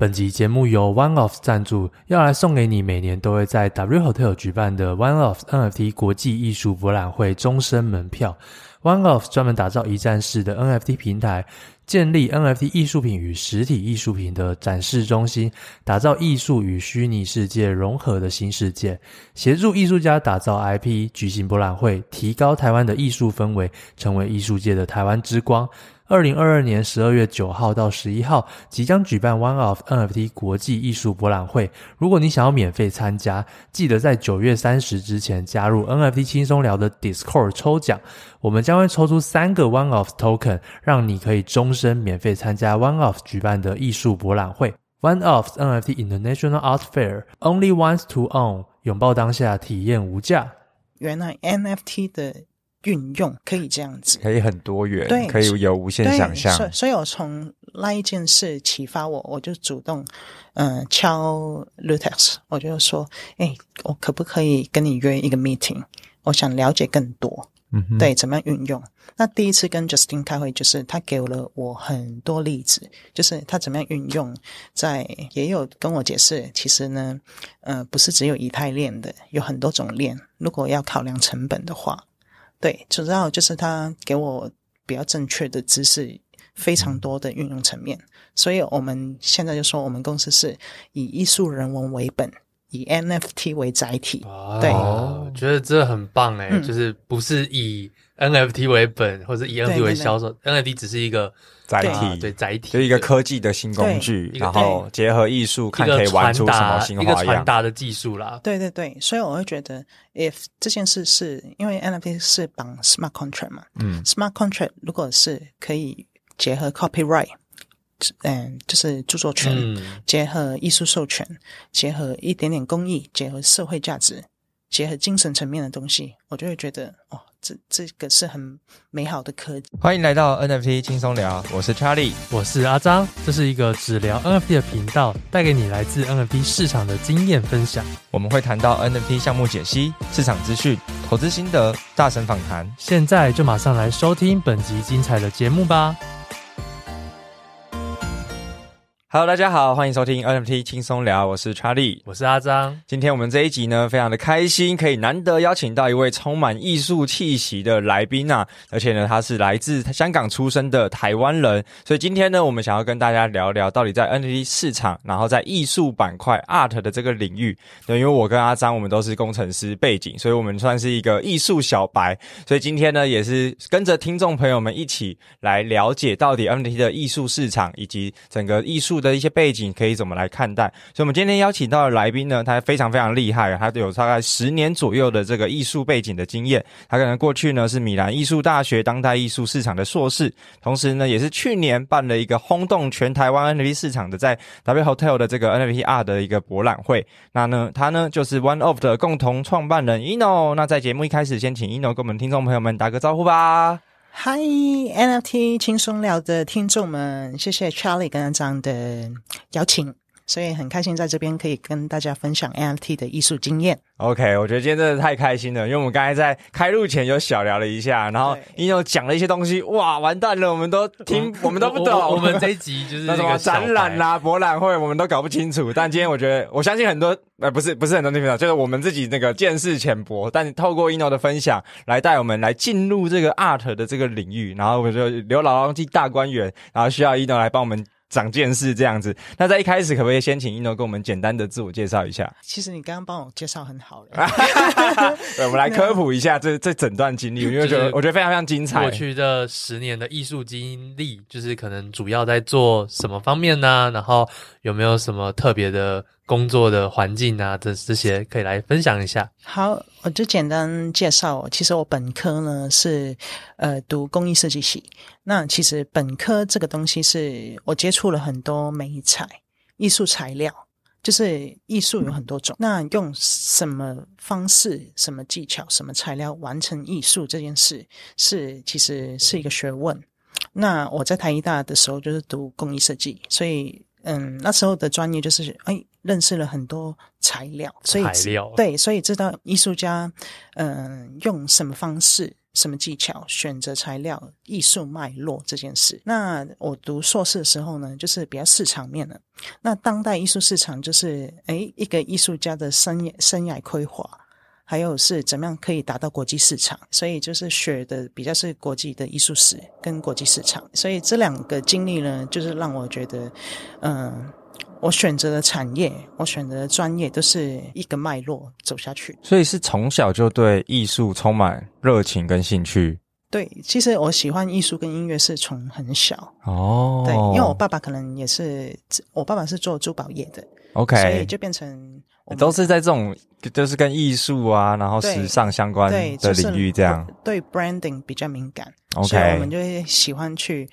本集节目由 One Off 赞助，要来送给你每年都会在 W Hotel 举办的 One Off NFT 国际艺术博览会终身门票。One Off 专门打造一站式的 NFT 平台，建立 NFT 艺术品与实体艺术品的展示中心，打造艺术与虚拟世界融合的新世界，协助艺术家打造 IP，举行博览会，提高台湾的艺术氛围，成为艺术界的台湾之光。二零二二年十二月九号到十一号，即将举办 One of NFT 国际艺术博览会。如果你想要免费参加，记得在九月三十之前加入 NFT 轻松聊的 Discord 抽奖，我们将会抽出三个 One of Token，让你可以终身免费参加 One of 举办的艺术博览会。One of NFT International Art Fair，Only Once to Own，拥抱当下，体验无价。原来 NFT 的。运用可以这样子，可以很多元，对，可以有无限想象。所以，所以我从那一件事启发我，我就主动，嗯、呃，敲 Lootex，我就说，哎、欸，我可不可以跟你约一个 meeting？我想了解更多，嗯，对，怎么样运用？那第一次跟 Justin 开会，就是他给了我很多例子，就是他怎么样运用，在也有跟我解释，其实呢，呃，不是只有以太链的，有很多种链，如果要考量成本的话。对，主要就是他给我比较正确的知识，非常多的运用层面，所以我们现在就说，我们公司是以艺术人文为本，以 NFT 为载体。哦、对，我觉得这很棒诶、嗯、就是不是以 NFT 为本，或者以 NFT 为销售，NFT 只是一个。载体。对。载体，就一个科技的新工具，然后结合艺术，看可以玩出什么新花样。一个传达的技术啦。对对对，所以我会觉得，if 这件事是因为 NFT 是绑 smart contract 嘛，嗯，smart contract 如果是可以结合 copyright，嗯，就是著作权，嗯、结合艺术授权，结合一点点公益，结合社会价值，结合精神层面的东西，我就会觉得哦。这这个是很美好的科技。欢迎来到 NFT 轻松聊，我是 Charlie，我是阿张。这是一个只聊 NFT 的频道，带给你来自 NFT 市场的经验分享。我们会谈到 NFT 项目解析、市场资讯、投资心得、大神访谈。现在就马上来收听本集精彩的节目吧。Hello，大家好，欢迎收听 NFT 轻松聊，我是 Charlie，我是阿张。今天我们这一集呢，非常的开心，可以难得邀请到一位充满艺术气息的来宾啊，而且呢，他是来自香港出生的台湾人，所以今天呢，我们想要跟大家聊聊，到底在 NFT 市场，然后在艺术板块 Art 的这个领域，对，因为我跟阿张我们都是工程师背景，所以我们算是一个艺术小白，所以今天呢，也是跟着听众朋友们一起来了解到底 NFT 的艺术市场以及整个艺术的一些背景可以怎么来看待？所以，我们今天邀请到的来宾呢，他非常非常厉害，他有大概十年左右的这个艺术背景的经验。他可能过去呢是米兰艺术大学当代艺术市场的硕士，同时呢也是去年办了一个轰动全台湾 NFT 市场的在 W Hotel 的这个 NFT R 的一个博览会。那呢，他呢就是 One of 的共同创办人 Eno。那在节目一开始，先请 Eno 跟我们听众朋友们打个招呼吧。嗨，NFT 轻松聊的听众们，谢谢 Charlie 跟张的邀请。所以很开心在这边可以跟大家分享 NFT 的艺术经验。OK，我觉得今天真的太开心了，因为我们刚才在开录前有小聊了一下，然后 Eno 讲了一些东西，哇，完蛋了，我们都听，我们都不懂。我，我，我们这一集就是那什么展览啦、博览会，我们都搞不清楚。但今天我觉得，我相信很多，呃，不是不是很多听众，就是我们自己那个见识浅薄，但透过 Eno 的分享，来带我们来进入这个 Art 的这个领域，然后我们就刘姥姥进大观园，然后需要 Eno 来帮我们。长见识这样子，那在一开始可不可以先请一诺跟我们简单的自我介绍一下？其实你刚刚帮我介绍很好了，对，我们来科普一下 这这整段经历，因为觉得我觉得非常非常精彩。过去的十年的艺术经历，就是可能主要在做什么方面呢？然后有没有什么特别的？工作的环境啊，这这些可以来分享一下。好，我就简单介绍。其实我本科呢是呃读工艺设计系。那其实本科这个东西是我接触了很多媒材艺术材料，就是艺术有很多种。那用什么方式、什么技巧、什么材料完成艺术这件事，是其实是一个学问。那我在台艺大的时候就是读工艺设计，所以嗯那时候的专业就是哎。认识了很多材料，所以材料对，所以知道艺术家，嗯、呃，用什么方式什么技巧、选择材料、艺术脉络这件事。那我读硕士的时候呢，就是比较市场面的。那当代艺术市场就是，诶，一个艺术家的生涯生涯规划，还有是怎么样可以达到国际市场。所以就是学的比较是国际的艺术史跟国际市场。所以这两个经历呢，就是让我觉得，嗯、呃。我选择的产业，我选择的专业都是一个脉络走下去，所以是从小就对艺术充满热情跟兴趣。对，其实我喜欢艺术跟音乐是从很小哦。对，因为我爸爸可能也是，我爸爸是做珠宝业的，OK，所以就变成都是在这种就是跟艺术啊，然后时尚相关的领域这样。对，对 branding 比较敏感，OK，所以我们就会喜欢去。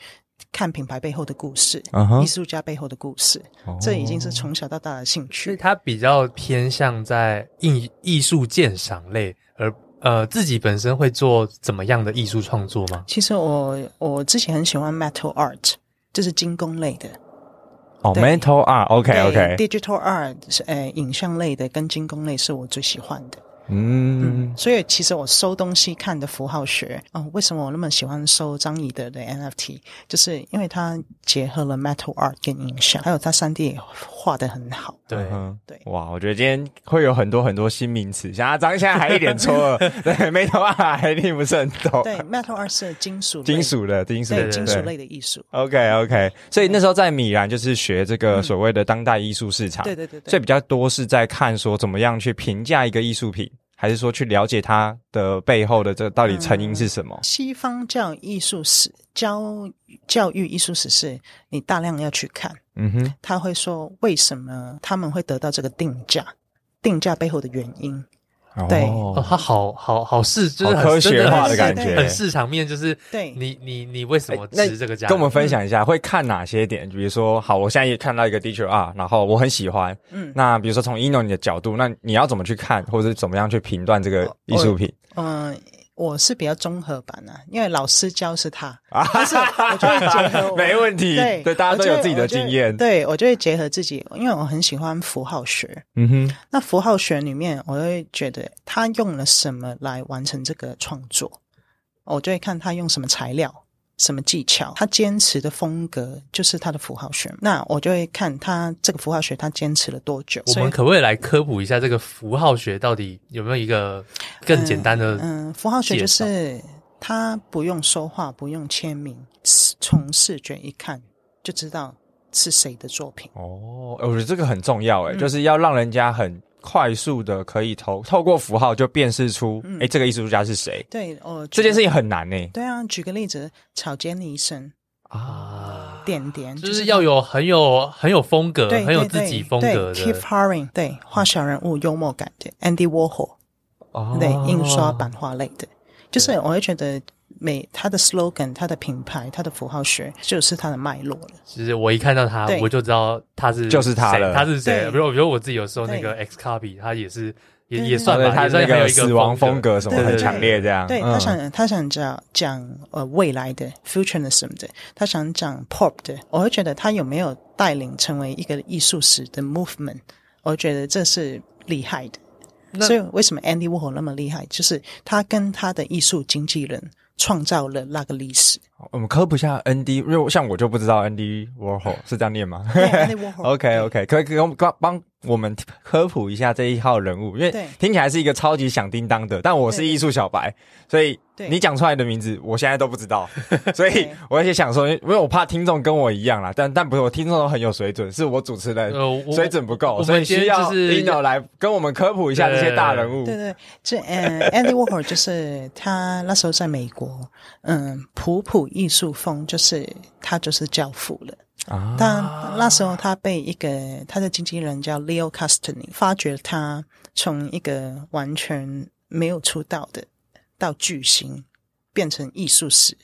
看品牌背后的故事，艺、uh -huh. 术家背后的故事，oh. 这已经是从小到大的兴趣。所以他比较偏向在艺艺术鉴赏类，而呃自己本身会做怎么样的艺术创作吗？其实我我之前很喜欢 metal art，就是精工类的。哦、oh,，metal art，OK OK，digital art 是呃影像类的，跟精工类是我最喜欢的。嗯，嗯，所以其实我收东西看的符号学，哦，为什么我那么喜欢收张以德的 NFT？就是因为它结合了 Metal Art 跟影像，还有它三 D 画的很好。对，对，哇，我觉得今天会有很多很多新名词，像阿张现在还一脸错愕，对，Metal Art 还听不是很懂。对，Metal Art 是金属金属的金属的金属类的艺术。OK OK，所以那时候在米兰就是学这个所谓的当代艺术市场，对对对对，所以比较多是在看说怎么样去评价一个艺术品。还是说去了解它的背后的这到底成因是什么？嗯、西方教艺术史教教育艺术史是你大量要去看，嗯哼，他会说为什么他们会得到这个定价，定价背后的原因。对，哦，他好好好市，就是很科学化的感觉，很市场面，就是对你你你为什么值这个价？跟我们分享一下，会看哪些点？比如说，好，我现在也看到一个 digital art，然后我很喜欢，嗯，那比如说从 Ino 你的角度，那你要怎么去看，或者是怎么样去评断这个艺术品？嗯。我是比较综合版啊，因为老师教是他，啊、但是我就会结合，没问题，对，对，大家都有自己的经验，对，我就会结合自己，因为我很喜欢符号学，嗯哼，那符号学里面，我会觉得他用了什么来完成这个创作，我就会看他用什么材料。什么技巧？他坚持的风格就是他的符号学。那我就会看他这个符号学，他坚持了多久。我们可不可以来科普一下这个符号学到底有没有一个更简单的？嗯，嗯，符号学就是他不用说话，不用签名，从视觉一看就知道是谁的作品。哦，我觉得这个很重要，诶、嗯、就是要让人家很。快速的可以透透过符号就辨识出，哎、嗯欸，这个艺术家是谁？对，哦，这件事情很难呢。对啊，举个例子，草间弥生啊，点点就是要有很有很有风格，很有自己风格的。Keith Haring 对，画小人物幽默感的。Andy Warhol 哦，对，印刷版画类的，就是我会觉得。每它的 slogan，它的品牌，它的符号学，就是它的脉络了。其实我一看到它，我就知道它是就是它了。他是谁？比如，比如我自己有时候那个 X Copy，他也是也也算吧。他那个死亡风格什么很强烈，这样。对，他想他想讲讲呃未来的 futurism 的，他想讲 pop 的。我会觉得他有没有带领成为一个艺术史的 movement？我觉得这是厉害的。所以为什么 Andy Warhol 那么厉害？就是他跟他的艺术经纪人。创造了那个历史。我们科普一下 Andy，因为像我就不知道 Andy Warhol 是这样念吗 Warhol。OK OK，可以给我们帮帮我们科普一下这一号人物，因为听起来是一个超级响叮当的，但我是艺术小白，所以。你讲出来的名字，我现在都不知道，所以我也想说，因为我怕听众跟我一样啦，但但不是，我听众都很有水准，是我主持人水准不够，所以需要 Eno 来跟我们科普一下这些大人物。对对，这嗯，Andy Warhol 就是他那时候在美国，嗯，普普艺术风就是他就是教父了啊。但那时候他被一个他的经纪人叫 Leo Castagni 发掘他从一个完全没有出道的。到巨星变成艺术史，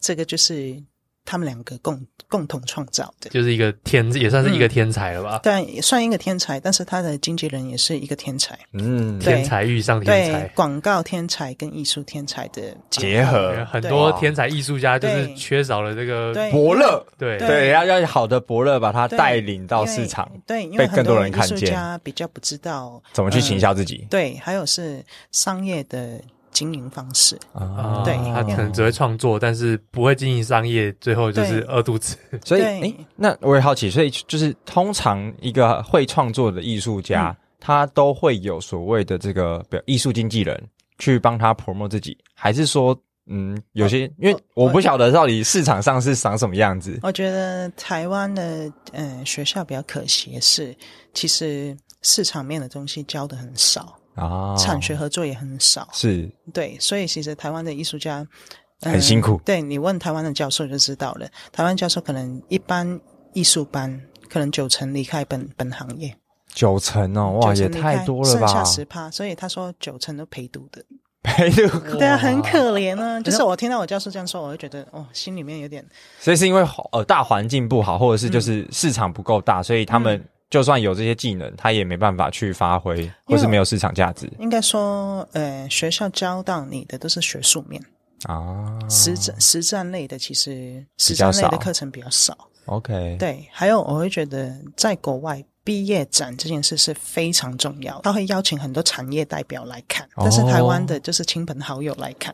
这个就是他们两个共共同创造的，就是一个天，也算是一个天才了吧？对、嗯，也算一个天才，但是他的经纪人也是一个天才。嗯，天才遇上天才，广告天才跟艺术天才的结合，很多天才艺术家就是缺少了这个伯乐。对。对，对，要要好的伯乐把他带领到市场，对，因为被更多人看见。艺术家比较不知道怎么去行销自己，对，还有是商业的。经营方式。啊，对他可能只会创作，但是不会经营商业，最后就是饿肚子。所以，对诶，那我也好奇，所以就是通常一个会创作的艺术家，嗯、他都会有所谓的这个比如艺术经纪人去帮他 promote 自己，还是说？嗯，有些因为我不晓得到底市场上是长什么样子。我觉得台湾的嗯学校比较可惜的是，其实市场面的东西教的很少啊，产学合作也很少。是，对，所以其实台湾的艺术家、嗯、很辛苦。对，你问台湾的教授就知道了，台湾教授可能一般艺术班可能九成离开本本行业，九成哦，哇，也太多了吧，剩下十趴，所以他说九成都陪读的。陪读，对啊，很可怜啊。就是我听到我教授这样说，我会觉得哦，心里面有点。所以是因为呃大环境不好，或者是就是市场不够大，嗯、所以他们就算有这些技能，他也没办法去发挥，或是没有市场价值。应该说，呃，学校教到你的都是学术面啊，实战实战类的其实实战类的课程比较少。OK，对，还有我会觉得在国外。毕业展这件事是非常重要，他会邀请很多产业代表来看，但是台湾的就是亲朋好友来看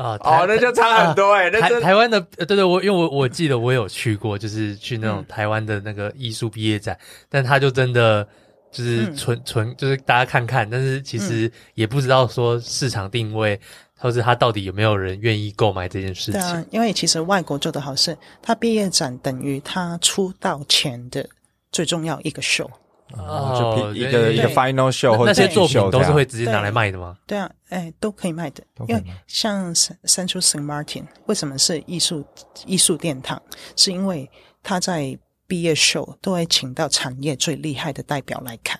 啊。哦，那就差很多哎、欸。台台湾的，对对，我因为我我记得我有去过，就是去那种台湾的那个艺术毕业展，嗯、但他就真的就是纯纯、嗯、就是大家看看，但是其实也不知道说市场定位，或是他到底有没有人愿意购买这件事情。对啊，因为其实外国做的好事，他毕业展等于他出道前的。最重要一个秀哦，就一个一个 final show 或者那些作品都是会直接拿来卖的吗？对啊，哎，都可以卖的。因为像 Central Saint Martin 为什么是艺术艺术殿堂？是因为他在毕业秀都会请到产业最厉害的代表来看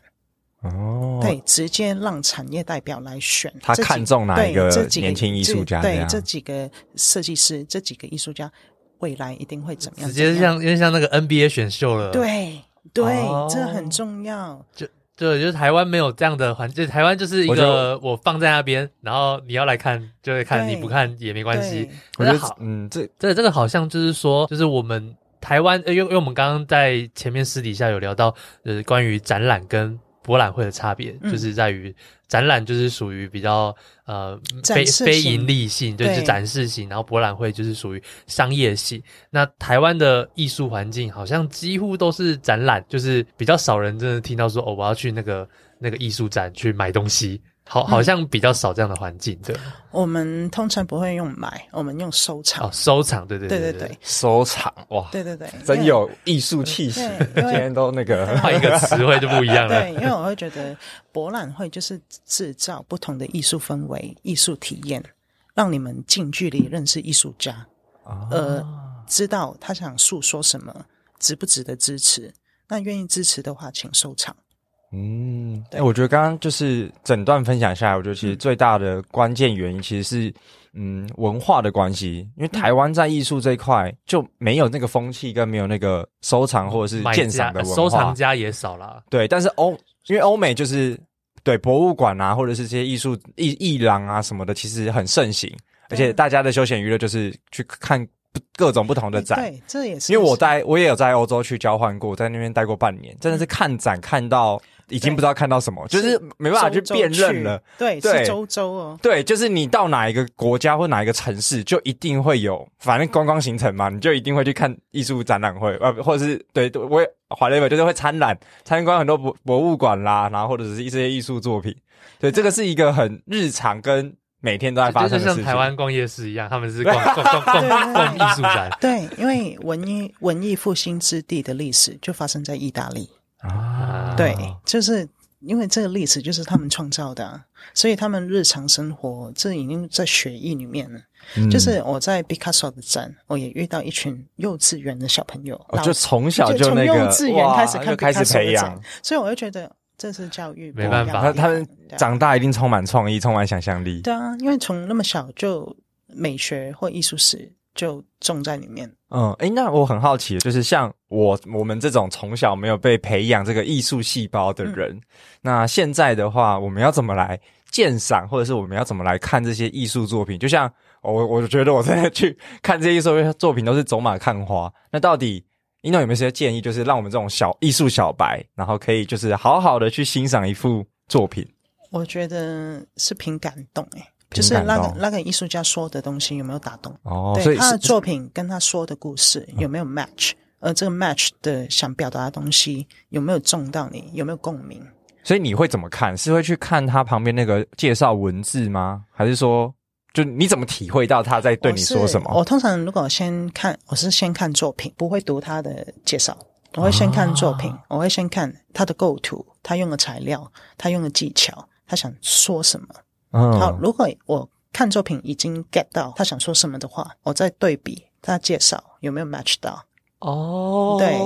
哦，对，直接让产业代表来选，他看中哪一个年轻艺术家？对，这几个设计师，这几个艺术家未来一定会怎么样？直接像因为像那个 NBA 选秀了，对。对，哦、这很重要。就对，就是台湾没有这样的环境，台湾就是一个我放在那边，然后你要来看就会看，对你不看也没关系。我觉得好，嗯，这这这个好像就是说，就是我们台湾，因为因为我们刚刚在前面私底下有聊到，就是关于展览跟博览会的差别，嗯、就是在于。展览就是属于比较呃非非盈利性，就是展示型，然后博览会就是属于商业性。那台湾的艺术环境好像几乎都是展览，就是比较少人真的听到说哦，我要去那个那个艺术展去买东西。好，好像比较少这样的环境，对。我们通常不会用买，我们用收藏。哦，收藏，对对对对对，收藏哇，对对对，真有艺术气息。今天都那个换一个词汇就不一样了。对，因为我会觉得博览会就是制造不同的艺术氛围、艺术体验，让你们近距离认识艺术家，呃，知道他想诉说什么，值不值得支持。那愿意支持的话，请收藏。嗯，哎、欸，我觉得刚刚就是整段分享下来，我觉得其实最大的关键原因其实是，嗯，文化的关系。因为台湾在艺术这一块就没有那个风气，跟没有那个收藏或者是鉴赏的文化，收藏家也少了。对，但是欧，因为欧美就是对博物馆啊，或者是这些艺术艺艺廊啊什么的，其实很盛行，而且大家的休闲娱乐就是去看各种不同的展。对，这也是因为我在我也有在欧洲去交换过，在那边待过半年，真的是看展看到。已经不知道看到什么，就是没办法去辨认了。对，对，是周周哦。对，就是你到哪一个国家或哪一个城市，就一定会有，反正观光行程嘛，你就一定会去看艺术展览会，呃，或者是对，我也华莱坞就是会参览参观很多博博物馆啦，然后或者是一些艺术作品。对，这个是一个很日常跟每天都在发生的事情，就像台湾逛夜市一样，他们是逛逛逛逛逛艺术展。对，因为文艺文艺复兴之地的历史就发生在意大利。啊，对，就是因为这个历史就是他们创造的，啊，所以他们日常生活这已经在血液里面了。嗯、就是我在毕卡索的展，我也遇到一群幼稚园的小朋友，哦、就从小就那个从幼稚园开始看毕卡索的展，开始培养，所以我就觉得这是教育，没办法，他他们长大一定充满创意，充满想象力。对啊，因为从那么小就美学或艺术史就种在里面。嗯，诶，那我很好奇，就是像我我们这种从小没有被培养这个艺术细胞的人，嗯、那现在的话，我们要怎么来鉴赏，或者是我们要怎么来看这些艺术作品？就像我，我觉得我现在去看这些艺术作品都是走马看花。那到底一诺有没有些建议，就是让我们这种小艺术小白，然后可以就是好好的去欣赏一幅作品？我觉得是凭感动，诶，就是那个那个艺术家说的东西有没有打动？哦，对，他的作品跟他说的故事有没有 match？而这个 match 的想表达的东西有没有中到你？有没有共鸣？所以你会怎么看？是会去看他旁边那个介绍文字吗？还是说，就你怎么体会到他在对你说什么？我，我通常如果先看，我是先看作品，不会读他的介绍。我会先看作品，啊、我会先看他的构图，他用的材料，他用的技巧，他想说什么。嗯，好，如果我看作品已经 get 到他想说什么的话，我再对比他介绍有没有 match 到。哦，对，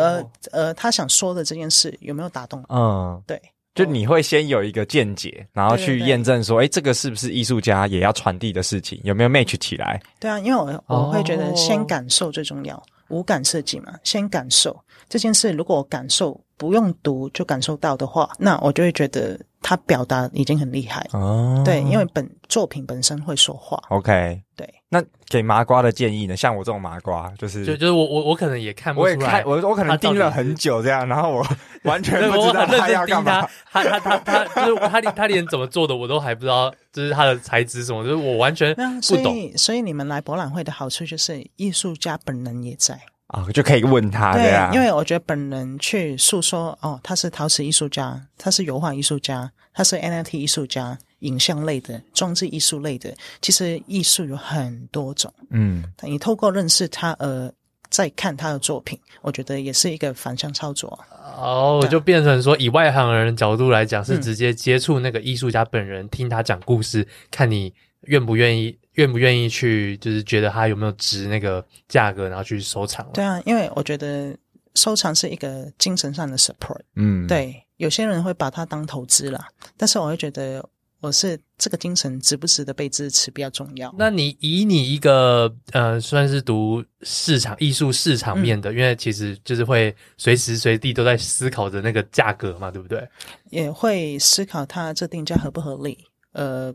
呃呃，他想说的这件事有没有打动？嗯，对，就你会先有一个见解，然后去验证说，哎，这个是不是艺术家也要传递的事情，有没有 match 起来？对啊，因为我我会觉得先感受最重要。哦五感设计嘛，先感受这件事。如果我感受不用读就感受到的话，那我就会觉得他表达已经很厉害哦。对，因为本作品本身会说话。OK，对。那给麻瓜的建议呢？像我这种麻瓜，就是就就是我我我可能也看不出来，我我我可能盯了很久这样，然后我完全 不知道他要干嘛。他他他他就是他连他连怎么做的我都还不知道，就是他的材质什么，就是我完全不懂。所以所以你们来博览会的好处就是艺术家本人也在。啊、哦，就可以问他对啊，因为我觉得本人去诉说哦，他是陶瓷艺术家，他是油画艺术家，他是 NFT 艺术家，影像类的、装置艺术类的，其实艺术有很多种。嗯，你透过认识他呃，再看他的作品，我觉得也是一个反向操作。哦，就变成说，以外行人角度来讲，是直接接触那个艺术家本人，嗯、听他讲故事，看你愿不愿意。愿不愿意去，就是觉得它有没有值那个价格，然后去收藏？对啊，因为我觉得收藏是一个精神上的 support。嗯，对，有些人会把它当投资啦，但是我会觉得我是这个精神值不值得被支持比较重要。那你以你一个呃，算是读市场艺术市场面的，嗯，因为其实就是会随时随地都在思考着那个价格嘛，对不对？也会思考它这定价合不合理。呃。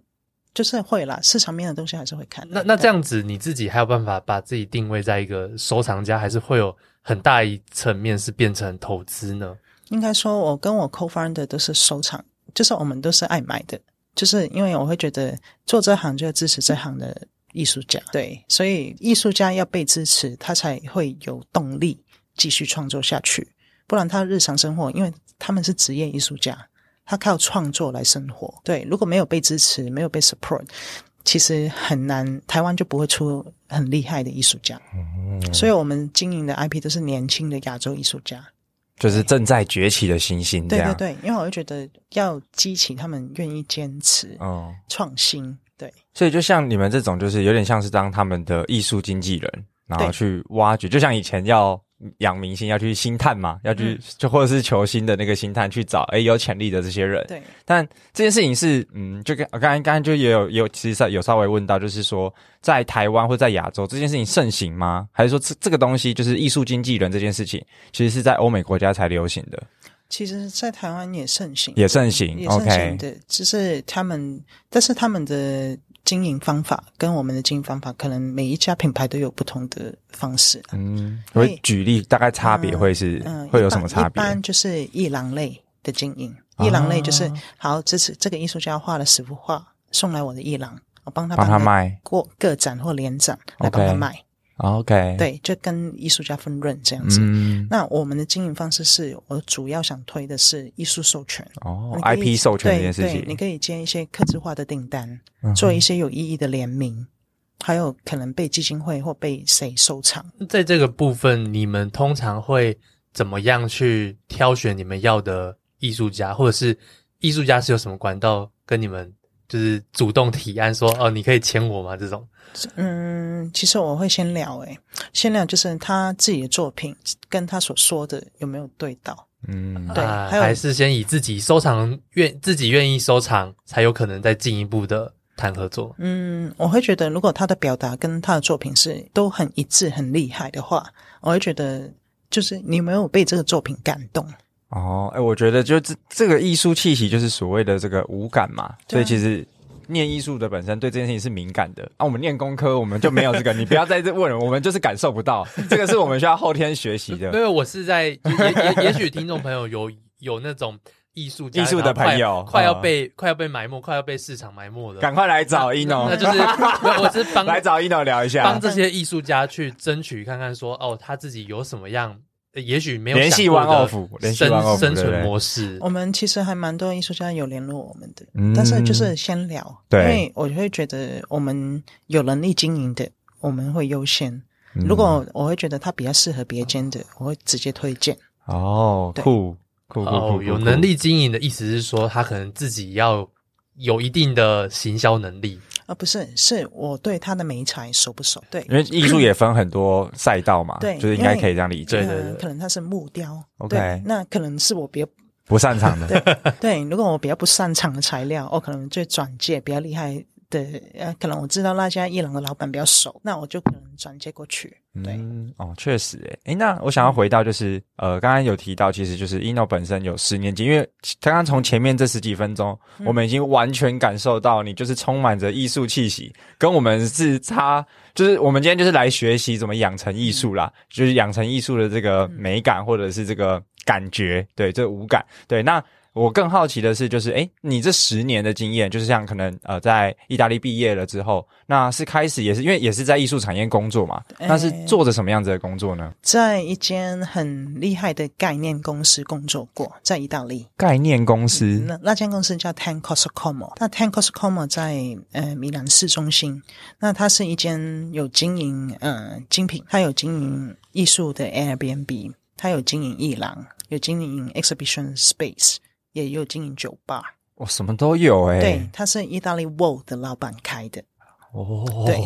就是会啦，市场面的东西还是会看。那那这样子，你自己还有办法把自己定位在一个收藏家，还是会有很大一层面是变成投资呢？应该说，我跟我 co-founder 都是收藏，就是我们都是爱买的，就是因为我会觉得做这行就要支持这行的艺术家，对，所以艺术家要被支持，他才会有动力继续创作下去，不然他日常生活，因为他们是职业艺术家。他靠创作来生活，对，如果没有被支持，没有被 support，其实很难，台湾就不会出很厉害的艺术家。嗯，所以我们经营的 IP 都是年轻的亚洲艺术家，就是正在崛起的新星。对对对，因为我就觉得要激起他们愿意坚持，哦，创新。对，所以就像你们这种，就是有点像是当他们的艺术经纪人，然后去挖掘，就像以前要。养明星要去星探嘛，要去就或者是球星的那个星探去找诶有潜力的这些人。对，但这件事情是嗯，就跟我刚才刚才就也有也有其实有稍微问到，就是说在台湾或在亚洲这件事情盛行吗？还是说这这个东西就是艺术经纪人这件事情，其实是在欧美国家才流行的？其实，在台湾也盛行，也盛行，也盛行的，只是他们，但是他们的。经营方法跟我们的经营方法，可能每一家品牌都有不同的方式。嗯，我会举例，大概差别会是，嗯，会有什么差别？一般就是艺廊类的经营，艺廊类就是好，这次这个艺术家画了十幅画，送来我的艺廊，我帮他帮他卖过个展或联展来帮他卖。OK，对，就跟艺术家分润这样子。嗯，那我们的经营方式是我主要想推的是艺术授权哦，IP 授权这件事情。对，对，你可以接一些客制化的订单，嗯，做一些有意义的联名，还有可能被基金会或被谁收藏。在这个部分，你们通常会怎么样去挑选你们要的艺术家，或者是艺术家是有什么管道跟你们就是主动提案说哦，你可以签我吗？这种。嗯，其实我会先聊，诶，先聊就是他自己的作品跟他所说的有没有对到，嗯，对，啊、还，还是先以自己收藏愿自己愿意收藏，才有可能再进一步的谈合作。嗯，我会觉得如果他的表达跟他的作品是都很一致、很厉害的话，我会觉得就是你有没有被这个作品感动？哦，哎，我觉得就这这个艺术气息就是所谓的这个无感嘛，所以其实。念艺术的本身对这件事情是敏感的啊，我们念工科我们就没有这个，你不要在这问，我们就是感受不到，这个是我们需要后天学习的。没有，我是在也也也许听众朋友有有那种艺术家艺术的朋友快，快要被、嗯、快要被埋没，快要被市场埋没了，赶快来找 Eno，那就是我是 帮来找 Eno 聊一下，帮这些艺术家去争取看看说，哦，他自己有什么样。也许没有联系 One Off，联系 One Off 生存模式。我们其实还蛮多艺术家有联络我们的，嗯、但是就是先聊，对，因为我会觉得我们有能力经营的，我们会优先。嗯、如果我会觉得他比较适合别间的，我会直接推荐。哦，酷酷酷酷，有能力经营的意思是说，他可能自己要有一定的行销能力。啊，不是，是我对他的美材熟不熟？对，因为艺术也分很多赛道嘛，对，就是应该可以这样理解。对对对，可能他是木雕，OK，那可能是我比较不擅长的。对对，如果我比较不擅长的材料，我可能就转介比较厉害。对，呃，可能我知道那家伊朗的老板比较熟，那我就可能转接过去。对，嗯，哦，确实，诶，诶，那我想要回到就是，呃，刚刚有提到，其实就是 Ino 本身有十年经验，因为刚刚从前面这十几分钟，嗯、我们已经完全感受到你就是充满着艺术气息，跟我们是差，就是我们今天就是来学习怎么养成艺术啦，嗯、就是养成艺术的这个美感或者是这个感觉，对，这五感，对，那。我更好奇的是，就是诶，你这十年的经验，就是像可能呃，在意大利毕业了之后，那是开始也是因为也是在艺术产业工作嘛？那是做着什么样子的工作呢？在一间很厉害的概念公司工作过，在意大利。概念公司？嗯、那那间公司叫 Ten Corso Como，那 Ten Corso Como 在呃米兰市中心。那它是一间有经营呃精品，它有经营艺术的 Airbnb，它有经营艺廊，有经营 Exhibition Space。也有经营酒吧，我、哦、什么都有哎、欸。对，他是意大利 World 的老板开的。哦，对，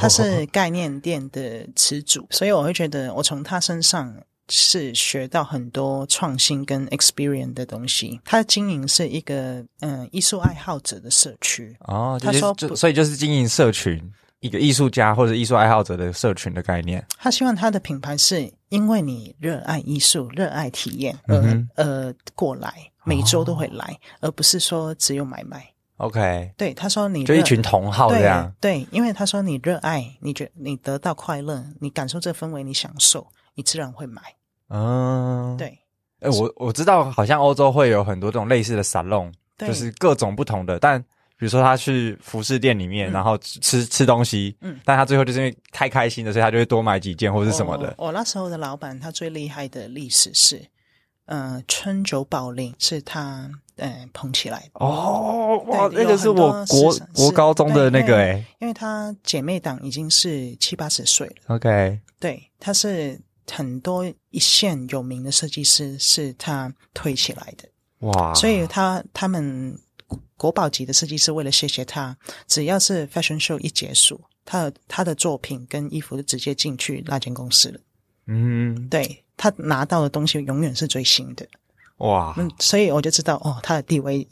他是概念店的始祖，所以我会觉得我从他身上是学到很多创新跟 experience 的东西。他经营是一个嗯艺术爱好者的社区哦，他说就，所以就是经营社群，一个艺术家或者艺术爱好者的社群的概念。他希望他的品牌是因为你热爱艺术、热爱体验而、嗯、而过来。每周都会来，哦、而不是说只有买卖。OK，对，他说你就一群同好这样对。对，因为他说你热爱，你觉你得到快乐，你感受这氛围，你享受，你自然会买。嗯，对。哎、欸，我我知道，好像欧洲会有很多这种类似的沙龙，就是各种不同的。但比如说他去服饰店里面，嗯、然后吃吃东西，嗯，但他最后就是因为太开心了，所以他就会多买几件或者是什么的。我，我那时候的老板，他最厉害的历史是。嗯、呃，春酒保龄是他呃捧起来的哦，哇，那个是我国国高中的那个诶，因为他姐妹党已经是七八十岁了。OK，对，他是很多一线有名的设计师是他推起来的哇，所以他他们国宝级的设计师为了谢谢他，只要是 fashion show 一结束，他的他的作品跟衣服就直接进去那间公司了。嗯，对。他拿到的东西永远是最新的，哇！嗯，所以我就知道哦，他的地位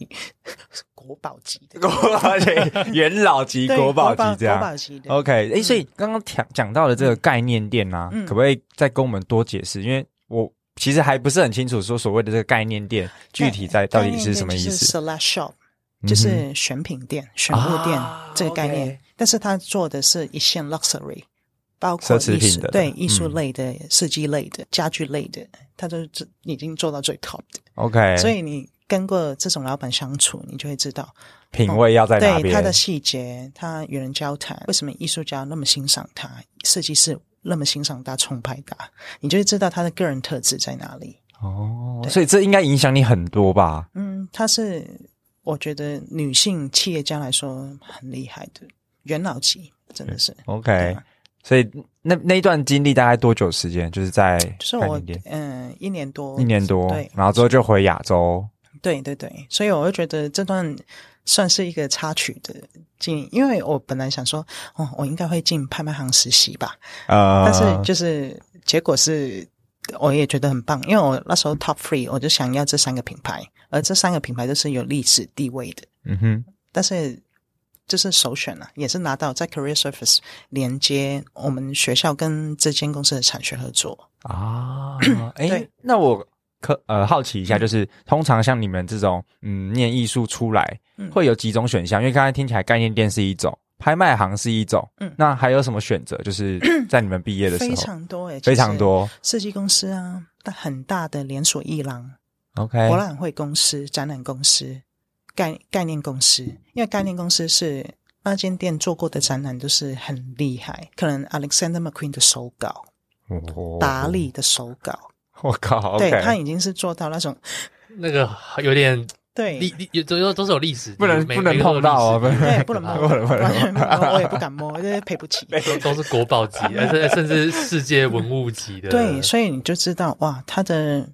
国宝级的，国宝级、元老级、国宝级这样。国宝级的。OK，哎、欸，所以刚刚讲讲到的这个概念店呢、啊，嗯、可不可以再跟我们多解释？因为我其实还不是很清楚，说所谓的这个概念店具体在到底是什么意思。是 Select Shop，就是选品店、选物店这个概念，但是他做的是一线 Luxury。包括艺术对艺术类的、设计类的、家具类的，他都已经做到最 top 的。OK，所以你跟过这种老板相处，你就会知道品味要在哪边。对他的细节，他与人交谈，为什么艺术家那么欣赏他，设计师那么欣赏他，崇拜他，你就会知道他的个人特质在哪里。哦，所以这应该影响你很多吧？嗯，他是我觉得女性企业家来说很厉害的元老级，真的是 OK。所以那那一段经历大概多久时间？就是在就是我嗯一年多一年多，对，然后之后就回亚洲。对对对，所以我就觉得这段算是一个插曲的经历，因为我本来想说哦，我应该会进拍卖行实习吧，呃，但是就是结果是我也觉得很棒，因为我那时候 top three，我就想要这三个品牌，而这三个品牌都是有历史地位的，嗯哼，但是。这是首选了，也是拿到在 Career Service 连接我们学校跟这间公司的产学合作啊。哎，对那我可呃好奇一下，就是、嗯、通常像你们这种嗯念艺术出来，嗯、会有几种选项？因为刚才听起来概念店是一种，拍卖行是一种，嗯，那还有什么选择？就是 在你们毕业的时候，非常多哎，非常多设计公司啊，很大的连锁艺廊。OK，博览会公司、展览公司、概概念公司，因为概念公司是那间店做过的展览都是很厉害，可能 Alexander McQueen 的手稿，哦、达利的手稿，我靠，对 okay 他已经是做到那种那个有点对历历有都都是有历史，不能不能碰到啊，不能对不能摸，不能 不能我也不敢摸，因为赔不起。都都是国宝级，甚至甚至世界文物级的。对，所以你就知道哇，他的。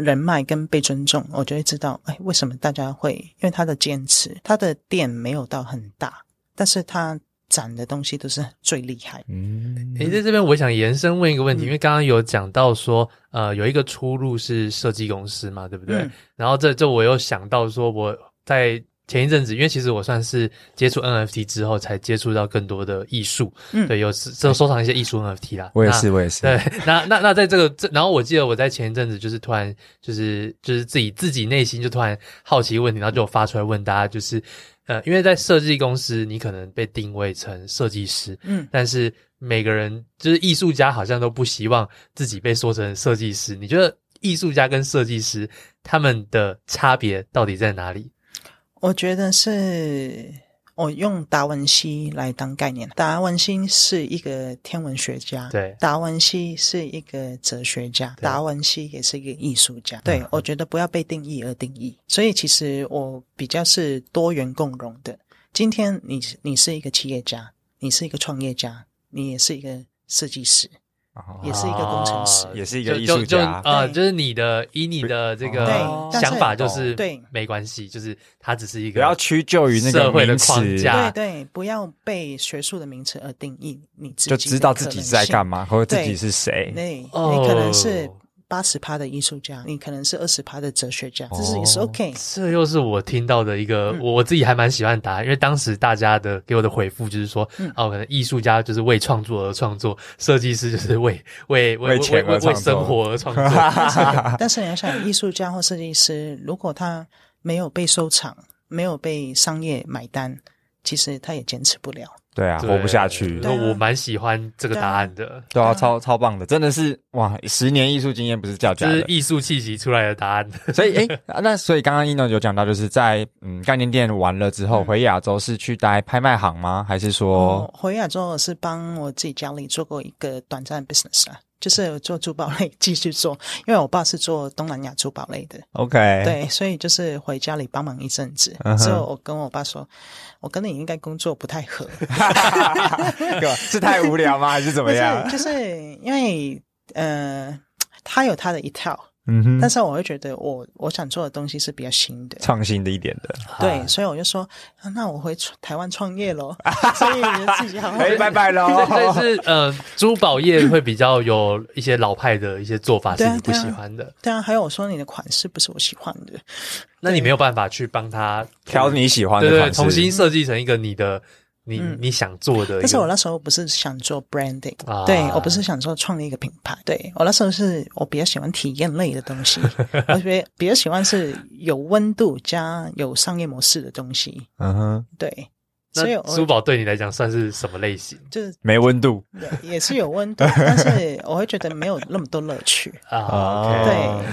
人脉跟被尊重，我就会知道，哎，为什么大家会？因为他的坚持，他的店没有到很大，但是他展的东西都是最厉害。嗯，诶，在这边我想延伸问一个问题，嗯、因为刚刚有讲到说，呃，有一个出路是设计公司嘛，对不对？嗯、然后这这我又想到说，我在。前一阵子，因为其实我算是接触 NFT 之后，才接触到更多的艺术。嗯，对，有收收藏一些艺术 NFT 啦。我也是，我也是。对，那那那在这个这，然后我记得我在前一阵子，就是突然就是就是自己自己内心就突然好奇问题，然后就发出来问大家，就是呃，因为在设计公司，你可能被定位成设计师，嗯，但是每个人就是艺术家，好像都不希望自己被说成设计师。你觉得艺术家跟设计师他们的差别到底在哪里？我觉得是我用达文西来当概念。达文西是一个天文学家，对；达文西是一个哲学家，达文西也是一个艺术家。对，我觉得不要被定义而定义。所以其实我比较是多元共融的。今天你你是一个企业家，你是一个创业家，你也是一个设计师。也是一个工程师，也是一个艺术家。啊，就是你的以你的这个想法，就是对，没关系，就是他只是一个不要屈就于那个社会的框架，对对，不要被学术的名词而定义你自己，就知道自己在干嘛，或者自己是谁，对，你可能是。八十趴的艺术家，你可能是二十趴的哲学家，这是也是 OK。这又是我听到的一个，嗯、我自己还蛮喜欢的答案，因为当时大家的给我的回复就是说，嗯、哦，可能艺术家就是为创作而创作，设计师就是为为为为为为生活而创作。但是，但是你要想，艺术家或设计师，如果他没有被收藏，没有被商业买单，其实他也坚持不了。对啊，活不下去。那我蛮喜欢这个答案的，对啊，超超棒的，真的是哇！十年艺术经验不是叫假的，就是艺术气息出来的答案。所以，诶，那所以刚刚 Eno 有讲到，就是在嗯概念店完了之后，回亚洲是去待拍卖行吗？还是说回亚洲是帮我自己家里做过一个短暂 business 啊？就是做珠宝类，继续做，因为我爸是做东南亚珠宝类的。OK，对，所以就是回家里帮忙一阵子。Uh huh. 之后我跟我爸说，我跟你应该工作不太合，是太无聊吗？还是怎么样？就是因为呃，他有他的一套。嗯哼，但是我会觉得我我想做的东西是比较新的、创新的一点的，对，所以我就说，那我回台湾创业喽。所以你就自己好好，拜拜喽。但是呃，珠宝业会比较有一些老派的一些做法是你不喜欢的。对啊，还有我说你的款式不是我喜欢的，那你没有办法去帮他挑你喜欢的款式，重新设计成一个你的。你你想做的，但是我那时候不是想做 branding，对，我不是想做创立一个品牌，对，我那时候是我比较喜欢体验类的东西，我觉得比较喜欢是有温度加有商业模式的东西，嗯哼，对，所以珠宝对你来讲算是什么类型？就是没温度，也是有温度，但是我会觉得没有那么多乐趣 啊，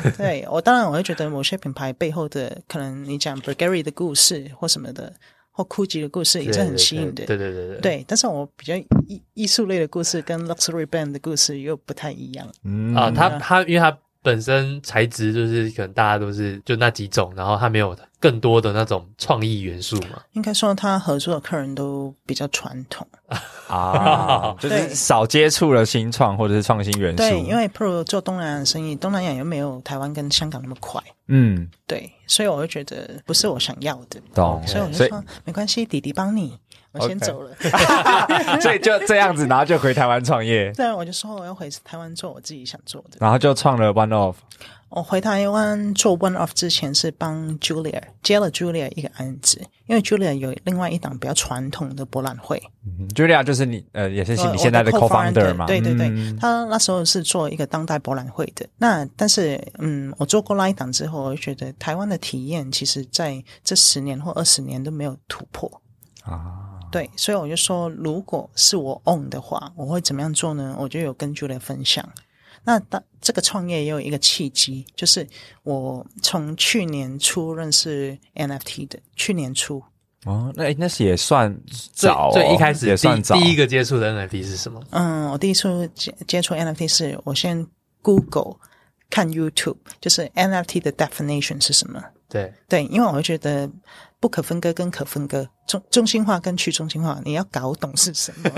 对对，我当然我会觉得某些品牌背后的可能你讲 Bulgari 的故事或什么的。或 Gucci 的故事也是很吸引的，对对对对。对，但是我比较艺艺术类的故事跟 Luxury Brand 的故事又不太一样。嗯啊，他他因为它本身材质就是可能大家都是就那几种，然后它没有更多的那种创意元素嘛。应该说，他合作的客人都比较传统 啊，就是少接触了新创或者是创新元素。对，因为 Pro 做东南亚的生意，东南亚又没有台湾跟香港那么快。嗯，对，所以我就觉得不是我想要的，懂？所以我就说没关系，弟弟帮你，我先走了。所以就这样子，然后就回台湾创业。对，我就说我要回台湾做我自己想做的，然后就创了 One Off。我回台湾做 One Off 之前是帮 Julia 接了 Julia 一个案子，因为 Julia 有另外一档比较传统的博览会。嗯、Julia 就是你呃，也是你现在的 co-founder 嘛？对对对，嗯、他那时候是做一个当代博览会的。那但是嗯，我做过那一档之后，我就觉得台湾的体验其实在这十年或二十年都没有突破啊。对，所以我就说，如果是我 own 的话，我会怎么样做呢？我就有跟 Julia 分享。那当这个创业也有一个契机，就是我从去年初认识 NFT 的，去年初。哦，那那是也算早，哦，最一开始也算早。第一个接触的 NFT 是什么？嗯，我第一次接接触 NFT 是我先 Google 看 YouTube，就是 NFT 的 definition 是什么？对对，因为我会觉得不可分割跟可分割，中中心化跟去中心化，你要搞懂是什么，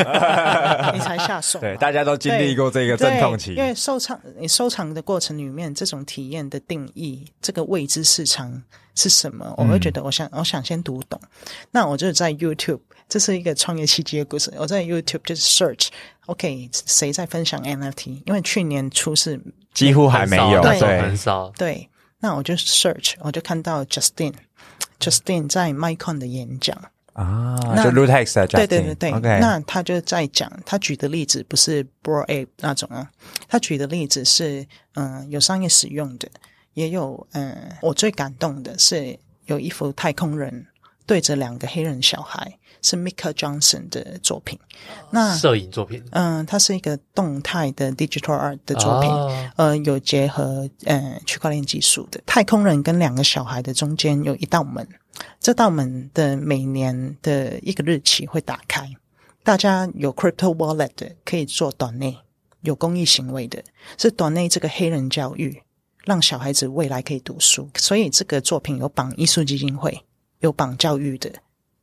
你才下手。对，大家都经历过这个阵痛期。因为收藏，你收藏的过程里面，这种体验的定义，这个未知市场是什么，我会觉得，我想，我想先读懂。嗯、那我就在 YouTube，这是一个创业契机的故事。我在 YouTube 就是 search，OK，、okay, 谁在分享 NFT？因为去年初是几乎还没有，对，很少，对。那我就 search，我就看到 Justin，Justin 在 MaiCon 的演讲啊，就 Lootex 的 Justin，对对对对.那他就在讲，他举的例子不是 Bored Ape 那种啊，他举的例子是嗯、呃、有商业使用的，也有嗯、呃，我最感动的是有一幅太空人对着两个黑人小孩。是 Mika Johnson 的作品，那摄影作品，嗯，它是一个动态的 digital art 的作品，哦、呃，有结合呃区块链技术的。太空人跟两个小孩的中间有一道门，这道门的每年的一个日期会打开，大家有 crypto wallet 的可以做 donate，有公益行为的，是 donate 这个黑人教育，让小孩子未来可以读书。所以这个作品有绑艺术基金会，有绑教育的，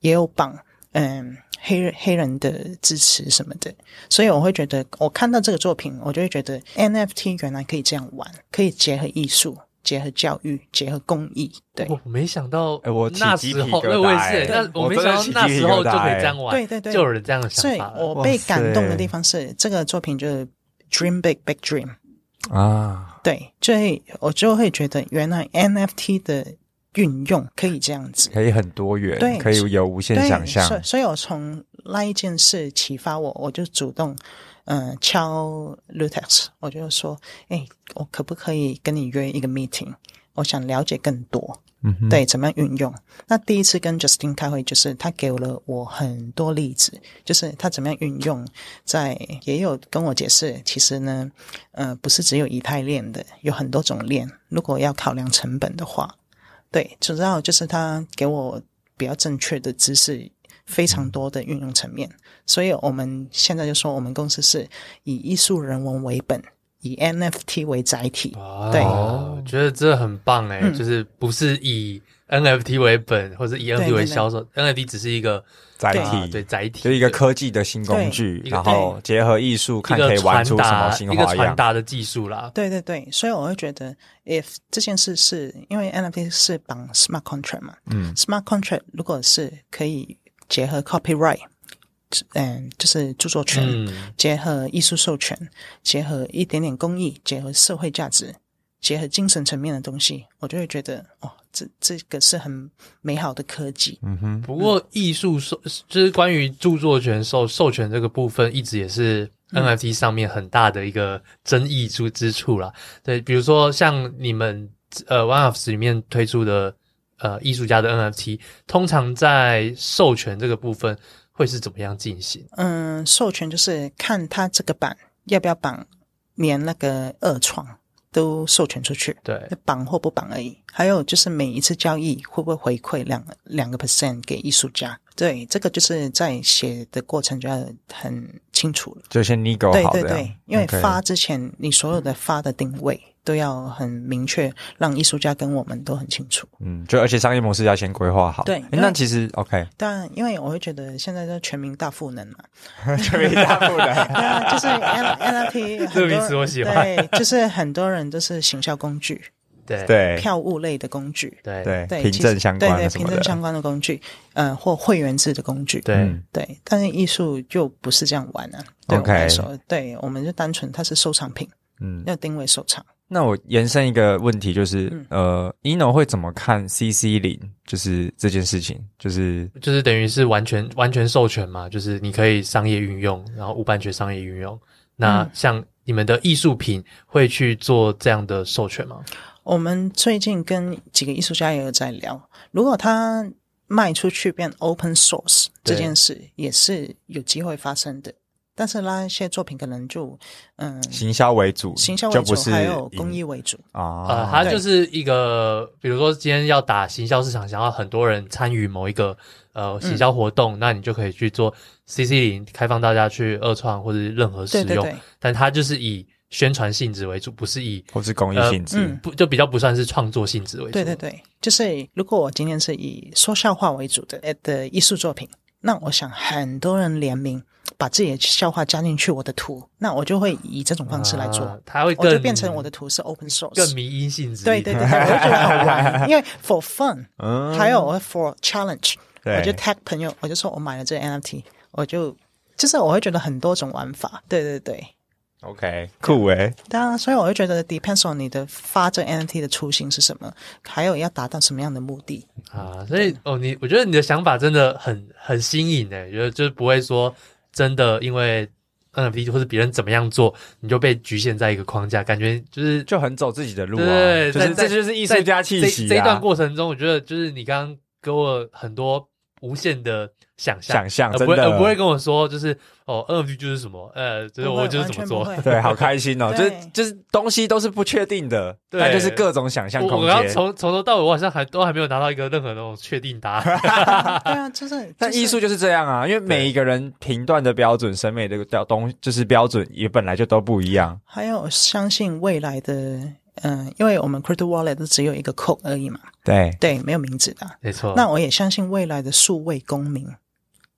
也有绑。嗯，黑人黑人的支持什么的，所以我会觉得，我看到这个作品，我就会觉得 NFT 原来可以这样玩，可以结合艺术、结合教育、结合公益。对，我没想到，哎，我那时候，那我也是，那我没想到那时候就可以这样玩，对对对，就有人这样想。所以我被感动的地方是，这个作品就是 Dream Big Big Dream 啊，对，所以我就会觉得，原来 NFT 的。运用可以这样子，可以很多元，对，可以有无限想象。所以，所以我从那一件事启发我，我就主动，嗯、呃，敲 Lootex，我就说，哎，我可不可以跟你约一个 meeting？我想了解更多，嗯，对，怎么样运用？那第一次跟 Justin 开会，就是他给了我很多例子，就是他怎么样运用，在也有跟我解释，其实呢，呃，不是只有以太链的，有很多种链，如果要考量成本的话。对，主要就是他给我比较正确的知识，非常多的运用层面，所以我们现在就说，我们公司是以艺术人文为本，以 NFT 为载体。哦、对，我觉得这很棒诶、嗯、就是不是以 NFT 为本，或者以 NFT 为销售，NFT 只是一个。载体对载体，就一个科技的新工具，然后结合艺术，看可以玩出什么新花样。一个传达的技术啦。对对对，所以我会觉得，if 这件事是因为 NFT 是绑 smart contract 嘛，嗯，smart contract 如果是可以结合 copyright，嗯，就是著作权，嗯、结合艺术授权，结合一点点公益，结合社会价值。结合精神层面的东西，我就会觉得哦，这这个是很美好的科技。嗯哼。不过艺术授就是关于著作权授授权这个部分，一直也是 NFT 上面很大的一个争议之之处啦。嗯、对，比如说像你们呃 OneOfs 里面推出的呃艺术家的 NFT，通常在授权这个部分会是怎么样进行？嗯，授权就是看他这个版要不要绑连那个二创。都授权出去，对，绑或不绑而已。还有就是每一次交易会不会回馈两两个 percent 给艺术家？对，这个就是在写的过程就要很清楚了。就先你搞好对对对，因为发之前你所有的发的定位。都要很明确，让艺术家跟我们都很清楚。嗯，就而且商业模式要先规划好。对，那其实 OK。但因为我会觉得现在都全民大赋能嘛，全民大赋能。对啊，就是 NFT 这个名词我喜欢。对，就是很多人都是行销工具，对对，票务类的工具，对对，凭证相关的，对对，凭证相关的工具，呃，或会员制的工具，对、嗯、对。但是艺术就不是这样玩啊。对我来说，对，我们就单纯它是收藏品，嗯，要定位收藏。那我延伸一个问题，就是、嗯、呃，ino 会怎么看 CC 零？就是这件事情，就是就是等于是完全完全授权嘛，就是你可以商业运用，然后无版权商业运用。那像你们的艺术品会去做这样的授权吗？我们最近跟几个艺术家也有在聊，如果他卖出去变 open source 这件事，也是有机会发生的。但是那些作品可能就嗯，行销为主，行销为主，就不是还有公益为主啊。呃，它就是一个，比如说今天要打行销市场，想要很多人参与某一个呃行销活动，嗯，那你就可以去做 CC 零，开放大家去二创或者任何使用。对对对，但它就是以宣传性质为主，不是以或是公益性质，呃嗯，不就比较不算是创作性质为主。对对对，就是如果我今天是以说笑话为主的的艺术作品，那我想很多人联名。把自己的笑话加进去我的图，那我就会以这种方式来做，啊、它会更我就变成我的图是 open source，更迷因性质。对对对，我就觉得好玩，因为 for fun，、嗯、还有 for challenge，我就 tag 朋友，我就说我买了这个 NFT，我就就是我会觉得很多种玩法，对对对。OK，酷诶。当然，所以我会觉得 depends on 你的发这 NFT 的初心是什么，还有要达到什么样的目的啊。所以哦，你我觉得你的想法真的很很新颖诶，觉得就是不会说。真的，因为 NFT 或者别人怎么样做，你就被局限在一个框架，感觉就是就很走自己的路啊。对，就是这就是艺术家气息啊。这一段过程中，我觉得就是你刚刚给我很多无限的。想象，想象，而不会，不会跟我说，就是哦，NFT 就是什么，呃，就是我就是怎么做，对，好开心哦，就是就是东西都是不确定的，对，但就是各种想象空间。我要从从头到尾，我好像还都还没有拿到一个任何那种确定答案。对啊，就是，但艺术就是这样啊，因为每一个人评断的标准、审美的标东就是标准，也本来就都不一样。还有相信未来的。嗯，因为我们 Crypto Wallet 都只有一个 code 而已嘛，对对，没有名字的，没错。那我也相信未来的数位公民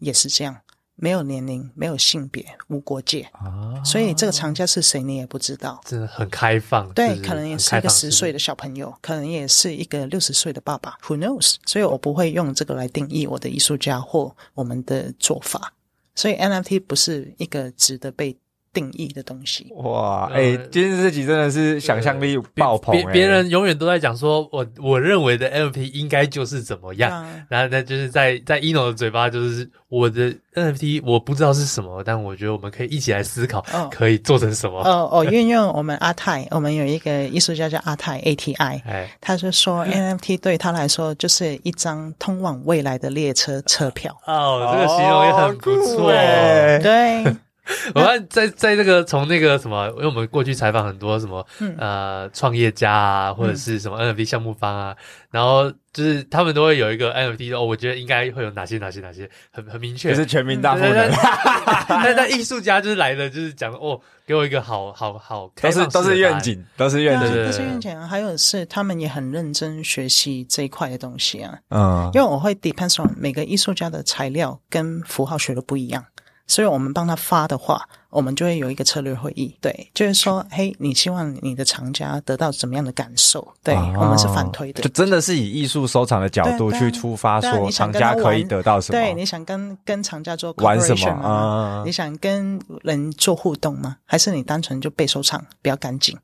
也是这样，没有年龄，没有性别，无国界啊。所以这个藏家是谁，你也不知道，真的很开放。对，可能也是一个十岁的小朋友，可能也是一个六十岁的爸爸，Who knows？所以我不会用这个来定义我的艺术家或我们的做法。所以 NFT 不是一个值得被。定义的东西哇，哎、欸，今天这集真的是想象力爆棚、欸。别别人永远都在讲说，我我认为的 NFT 应该就是怎么样，嗯、然后那就是在在 ino 的嘴巴就是我的 NFT 我不知道是什么，但我觉得我们可以一起来思考，可以做成什么。哦哦，运用我们阿泰，我们有一个艺术家叫阿泰 ATI，哎，他是说 NFT 对他来说就是一张通往未来的列车车票。哦，这个形容也很不错、欸，对。我看在在那个从那个什么，因为我们过去采访很多什么、嗯、呃创业家啊，或者是什么 NFT 项目方啊、嗯，然后就是他们都会有一个 NFT 哦，我觉得应该会有哪些哪些哪些很很明确，就是全民大赋能。但但艺术家就是来的就是讲哦，给我一个好好好，都是都是愿景，都是愿景，都是愿景。啊还有是他们也很认真学习这一块的东西啊，嗯，因为我会 depends on 每个艺术家的材料跟符号学的不一样。所以我们帮他发的话，我们就会有一个策略会议，对，就是说，嘿，你希望你的藏家得到怎么样的感受？对、哦、我们是反推的，就真的是以艺术收藏的角度去出发，说藏家可以得到什么？对，你想跟跟藏家做玩什么啊、嗯？你想跟人做互动吗？还是你单纯就被收藏比较干净？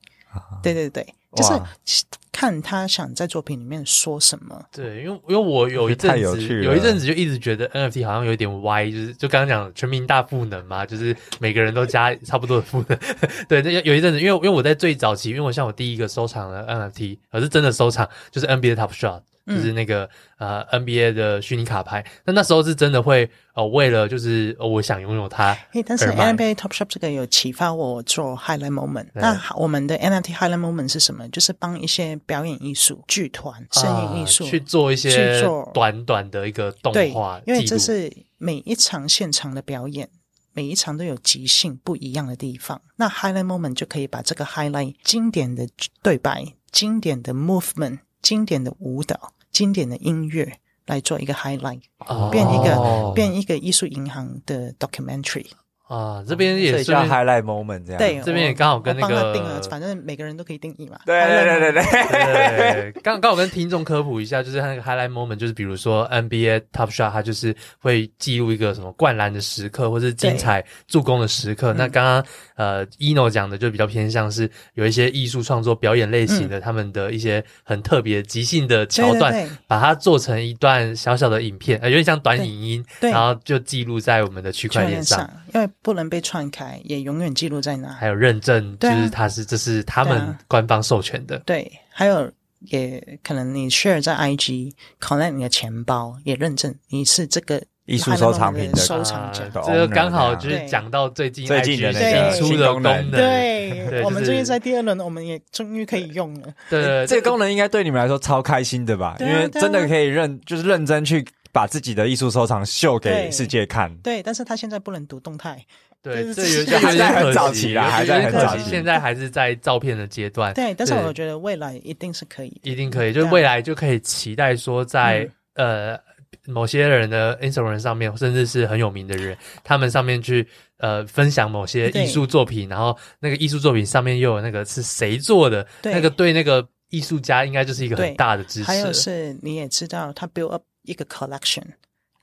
对对对。就是看他想在作品里面说什么。对，因为因为我有一阵子有，有一阵子就一直觉得 NFT 好像有点歪，就是就刚刚讲全民大赋能嘛，就是每个人都加差不多的赋能。对，那有一阵子，因为因为我在最早期，因为我像我第一个收藏的 NFT，而是真的收藏，就是 NBA Top Shot。就是那个呃 NBA 的虚拟卡牌，那那时候是真的会哦、呃，为了就是、呃、我想拥有它。嘿，但是 NBA Top Shop 这个有启发我做 Highlight Moment。那我们的 NFT Highlight Moment 是什么？就是帮一些表演艺术剧团、声音艺术、呃、去做一些去做短短的一个动画，因为这是每一场现场的表演，每一场都有即兴不一样的地方。那 Highlight Moment 就可以把这个 Highlight 经典的对白、经典的 Movement、经典的舞蹈。经典的音乐来做一个 highlight，、哦、变一个变一个艺术银行的 documentary。啊，这边也是叫 highlight moment 这样。对，这边也刚好跟那个定了，反正每个人都可以定义嘛。对对对对对。对，刚刚好跟听众科普一下，就是他那个 highlight moment，就是比如说 NBA Top Shot，它就是会记录一个什么灌篮的时刻，或是精彩助攻的时刻。那刚刚呃 Eno 讲的就比较偏向是有一些艺术创作表演类型的，他们的一些很特别即兴的桥段，把它做成一段小小的影片，呃，有点像短影音，然后就记录在我们的区块链上，因为。不能被篡改，也永远记录在那。还有认证，就是它是、啊、这是他们官方授权的。对，对，还有也可能你 share 在 IG，connect 你的钱包，也认证你是这个艺术收藏品的收藏者，这个刚好就是讲到最近最近的那个新功能。对，我们最近在第二轮，我们也终于可以用了。对，这个功能应该对你们来说超开心的吧？因为真的可以认，就是认真去把自己的艺术收藏秀给世界看。对，但是他现在不能读动态。对，这有点很早期啦，还在很早期，现在还是在照片的阶段。对，但是我觉得未来一定是可以，一定可以，就是未来就可以期待说，在呃某些人的 Instagram 上面，甚至是很有名的人，他们上面去呃分享某些艺术作品，然后那个艺术作品上面又有那个是谁做的，那个对那个艺术家应该就是一个很大的支持。还有是你也知道，他 build up 一个 collection。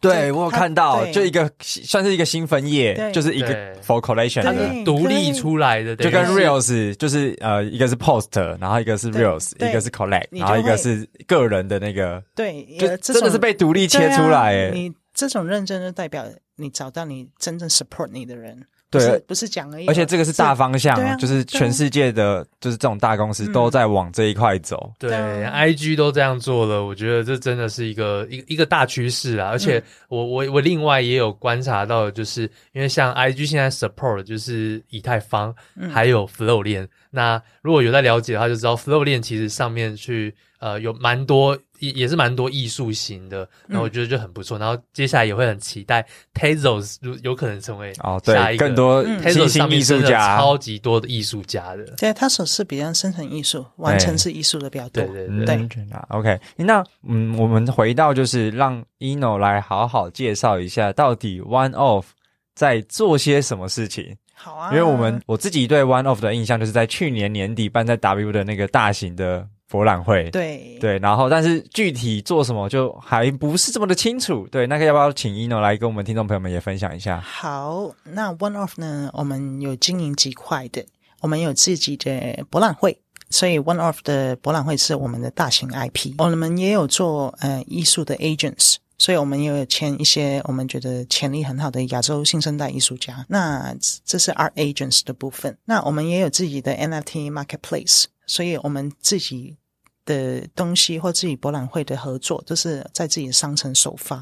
对，我有看到，就一个算是一个新分页，就是一个 for collection 的独立出来的，就跟 reels 就是呃，一个是 post，然后一个是 reels，一个是 collect，然后一个是个人的那个，对，就真的是被独立切出来。你这种认真就代表你找到你真正 support 你的人。对，不是讲而已。而且这个是大方向，就是全世界的，就是这种大公司都在往这一块走。对，IG 都这样做了，我觉得这真的是一个一一个大趋势啊！而且我我我另外也有观察到，就是因为像 IG 现在 support 就是以太坊，还有 Flow 链。那如果有在了解的话，就知道 Flow 链其实上面去。呃，有蛮多也也是蛮多艺术型的，然后我觉得就很不错。然后接下来也会很期待 Tezos 如有可能成为哦，对，更多 Tezos 上面真的超级多的艺术家的。对，他手是比较生成艺术，完成是艺术的比较多。对对对。OK，那嗯，我们回到就是让 Eno 来好好介绍一下，到底 One Off 在做些什么事情。好啊，因为我们我自己对 One Off 的印象就是在去年年底办在 W 的那个大型的。博览会，对对，然后但是具体做什么就还不是这么的清楚。对，那个要不要请 Eno 来跟我们听众朋友们也分享一下？好，那 One Off 呢，我们有经营几块的，我们有自己的博览会，所以 One Off 的博览会是我们的大型 IP。我们也有做呃艺术的 agents，所以我们也有签一些我们觉得潜力很好的亚洲新生代艺术家。那这是 Art Agents 的部分。那我们也有自己的 NFT Marketplace。所以，我们自己的东西或自己博览会的合作，就是在自己的商城首发。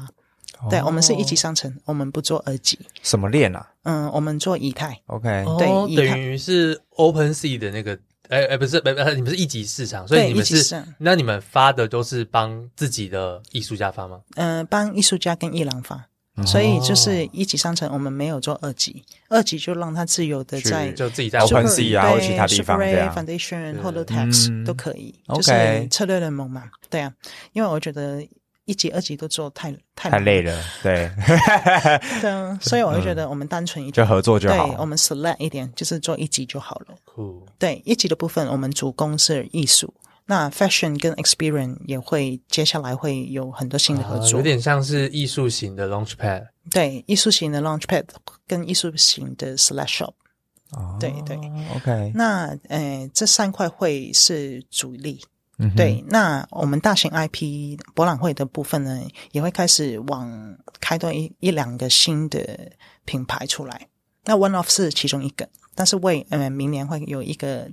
哦、对，我们是一级商城，我们不做二级。什么链啊？嗯，我们做以太。OK，对，哦、等于是 Open Sea 的那个，哎哎，不是，不不，你们是一级市场，所以你们是，那你们发的都是帮自己的艺术家发吗？嗯、呃，帮艺术家跟艺廊发。所以就是一级商城，我们没有做二级，二级就让他自由的在就自己在 OpenSea 啊或其他地方这样 Foundation 或者 Holotext 都可以，就是策略联盟嘛，对啊，因为我觉得一级、二级都做太太太累了，对，对啊，所以我就觉得我们单纯一点就合作就好，对，我们 select 一点就是做一级就好了，对，一级的部分我们主攻是艺术。那 fashion 跟 experience 也会接下来会有很多新的合作，有点像是艺术型的 launchpad。对，艺术型的 launchpad 跟艺术型的 slash shop。哦，对对，OK。那呃，这三块会是主力。嗯，对。那我们大型 IP 博览会的部分呢，也会开始往开拓一一两个新的品牌出来。那 One Off 是其中一个。但是为呃明年会有一个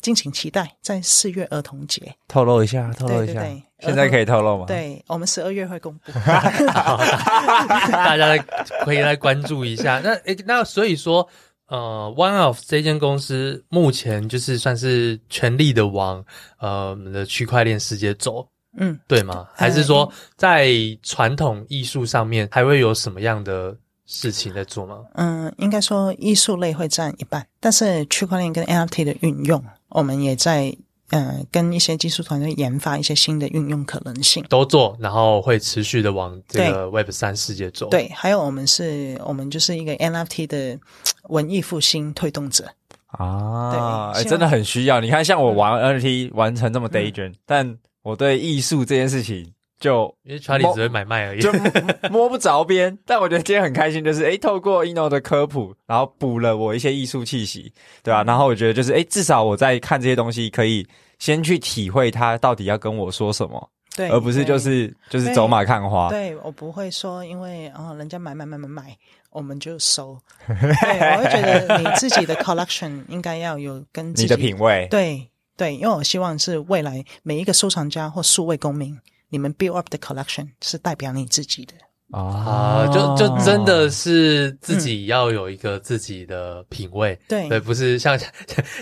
敬请期待，在四月儿童节透露一下，透露一下，对现在可以透露吗？对，我们十二月会公布，大家可以来关注一下。那诶，那所以说，呃，One Off 这间公司目前就是算是全力的往呃我们的区块链世界走，嗯，对吗？还是说在传统艺术上面还会有什么样的？事情在做吗？嗯，应该说艺术类会占一半，但是区块链跟 NFT 的运用，我们也在呃跟一些技术团队研发一些新的运用可能性，都做，然后会持续的往这个 Web 三世界走。对，还有我们是，我们就是一个 NFT 的文艺复兴推动者啊，真的很需要。你看，像我玩 NFT 玩成这么 Daydream，嗯，但我对艺术这件事情。就因为查理只会买卖而已，就摸不着边。但我觉得今天很开心，就是诶，透过 ino 的科普，然后补了我一些艺术气息，对吧、啊？然后我觉得就是诶，至少我在看这些东西，可以先去体会他到底要跟我说什么，对，而不是就是就是走马看花。对，我不会说，因为哦，人家买买买买买，我们就收。对，我会觉得你自己的 collection 应该要有跟自己你的品味。对对，因为我希望是未来每一个收藏家或数位公民。你们 build up the collection 是代表你自己的，啊，就就真的是自己要有一个自己的品味，对。对，不是像 像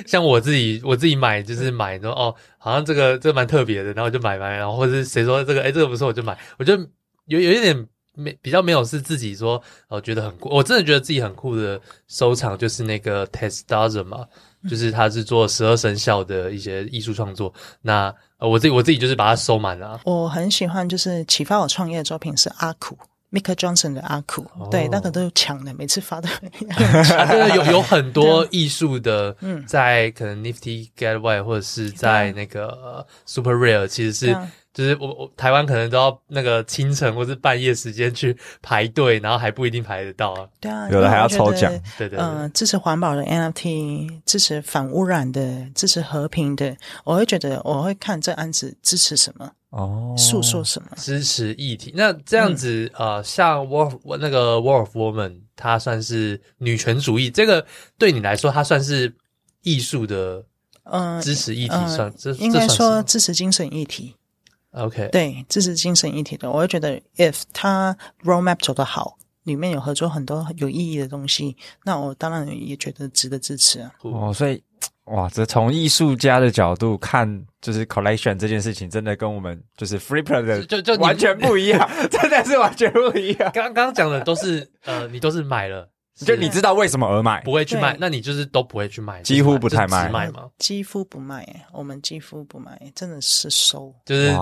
像我自己我自己买就是买说哦，好像这个这个蛮特别的，然后我就买买，然后或者是谁说这个哎这个不错我就买，我觉得有有一点没比较没有是自己说哦觉得很酷，我真的觉得自己很酷的收藏就是那个 Test Dozen 嘛。就是他是做十二生肖的一些艺术创作，那呃我自己我自己就是把它收满了啊。我很喜欢，就是启发我创业的作品是阿苦，Mika Johnson 的阿苦，哦，对，那个都有抢的，每次发的。对，有有很多艺术的，嗯，在可能 Nifty Gateway 或者是在那个 Super Rare，其实是。就是我我台湾可能都要那个清晨或是半夜时间去排队，然后还不一定排得到啊。对啊，有的还要抽奖。对对，对。嗯、呃，支持环保的 NFT，支持反污染的，支持和平的，我会觉得我会看这案子支持什么哦，诉说什么，支持议题。那这样子、嗯、呃，像 War 那个 War of Woman，它算是女权主义，这个对你来说，它算是艺术的嗯支持议题算，这、呃、应该说支持精神议题。OK，对，这是精神一体的。我会觉得，if 他 roadmap 走得好，里面有合作很多有意义的东西，那我当然也觉得值得支持啊。哦，所以哇，这从艺术家的角度看，就是 collection 这件事情，真的跟我们就是 Flipper 的就就完全不一样，真的是完全不一样。刚刚讲的都是呃，你都是买了。就你知道为什么而买，不会去卖，那你就是都不会去卖，几乎不太卖，卖吗？几乎不卖，我们几乎不卖，真的是收，就是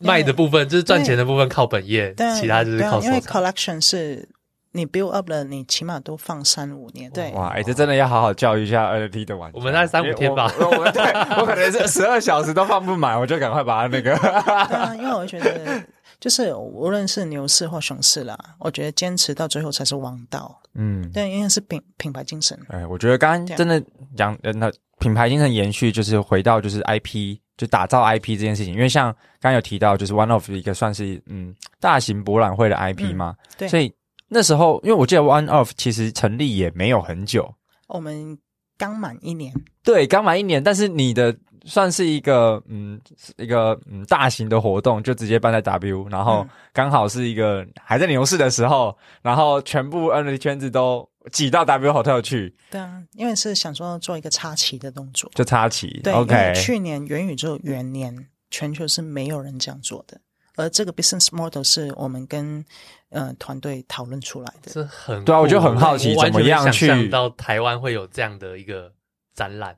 卖的部分，就是赚钱的部分靠本业，其他就是靠收藏。因为 collection 是你 build up 了，你起码都放三五年。对，哇，哎，这真的要好好教育一下 NFT 的玩家。我们那三五天吧，我对我可能是 十二小时都放不满，我就赶快把它那个。啊，因为我觉得。就是无论是牛市或熊市啦，我觉得坚持到最后才是王道。嗯，对，因为是品品牌精神。哎，我觉得刚刚真的讲，那品牌精神延续就是回到就是 IP，就打造 IP 这件事情。因为像刚刚有提到，就是 One of 一个算是嗯大型博览会的 IP 嘛，嗯，对。所以那时候，因为我记得 One of 其实成立也没有很久，我们刚满一年。对，刚满一年，但是你的。算是一个嗯一个嗯大型的活动，就直接办在 W，然后刚好是一个还在牛市的时候，然后全部 NFT 圈子都挤到 W Hotel 去。对啊，因为是想说做一个插旗的动作，就插旗。对，OK。去年元宇宙元年，全球是没有人这样做的，而这个 business model 是我们跟呃团队讨论出来的。这很对啊，我就很好奇怎么样去想到台湾会有这样的一个展览。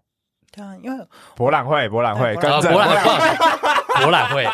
因为博览会，博览会跟，博览会，博览会，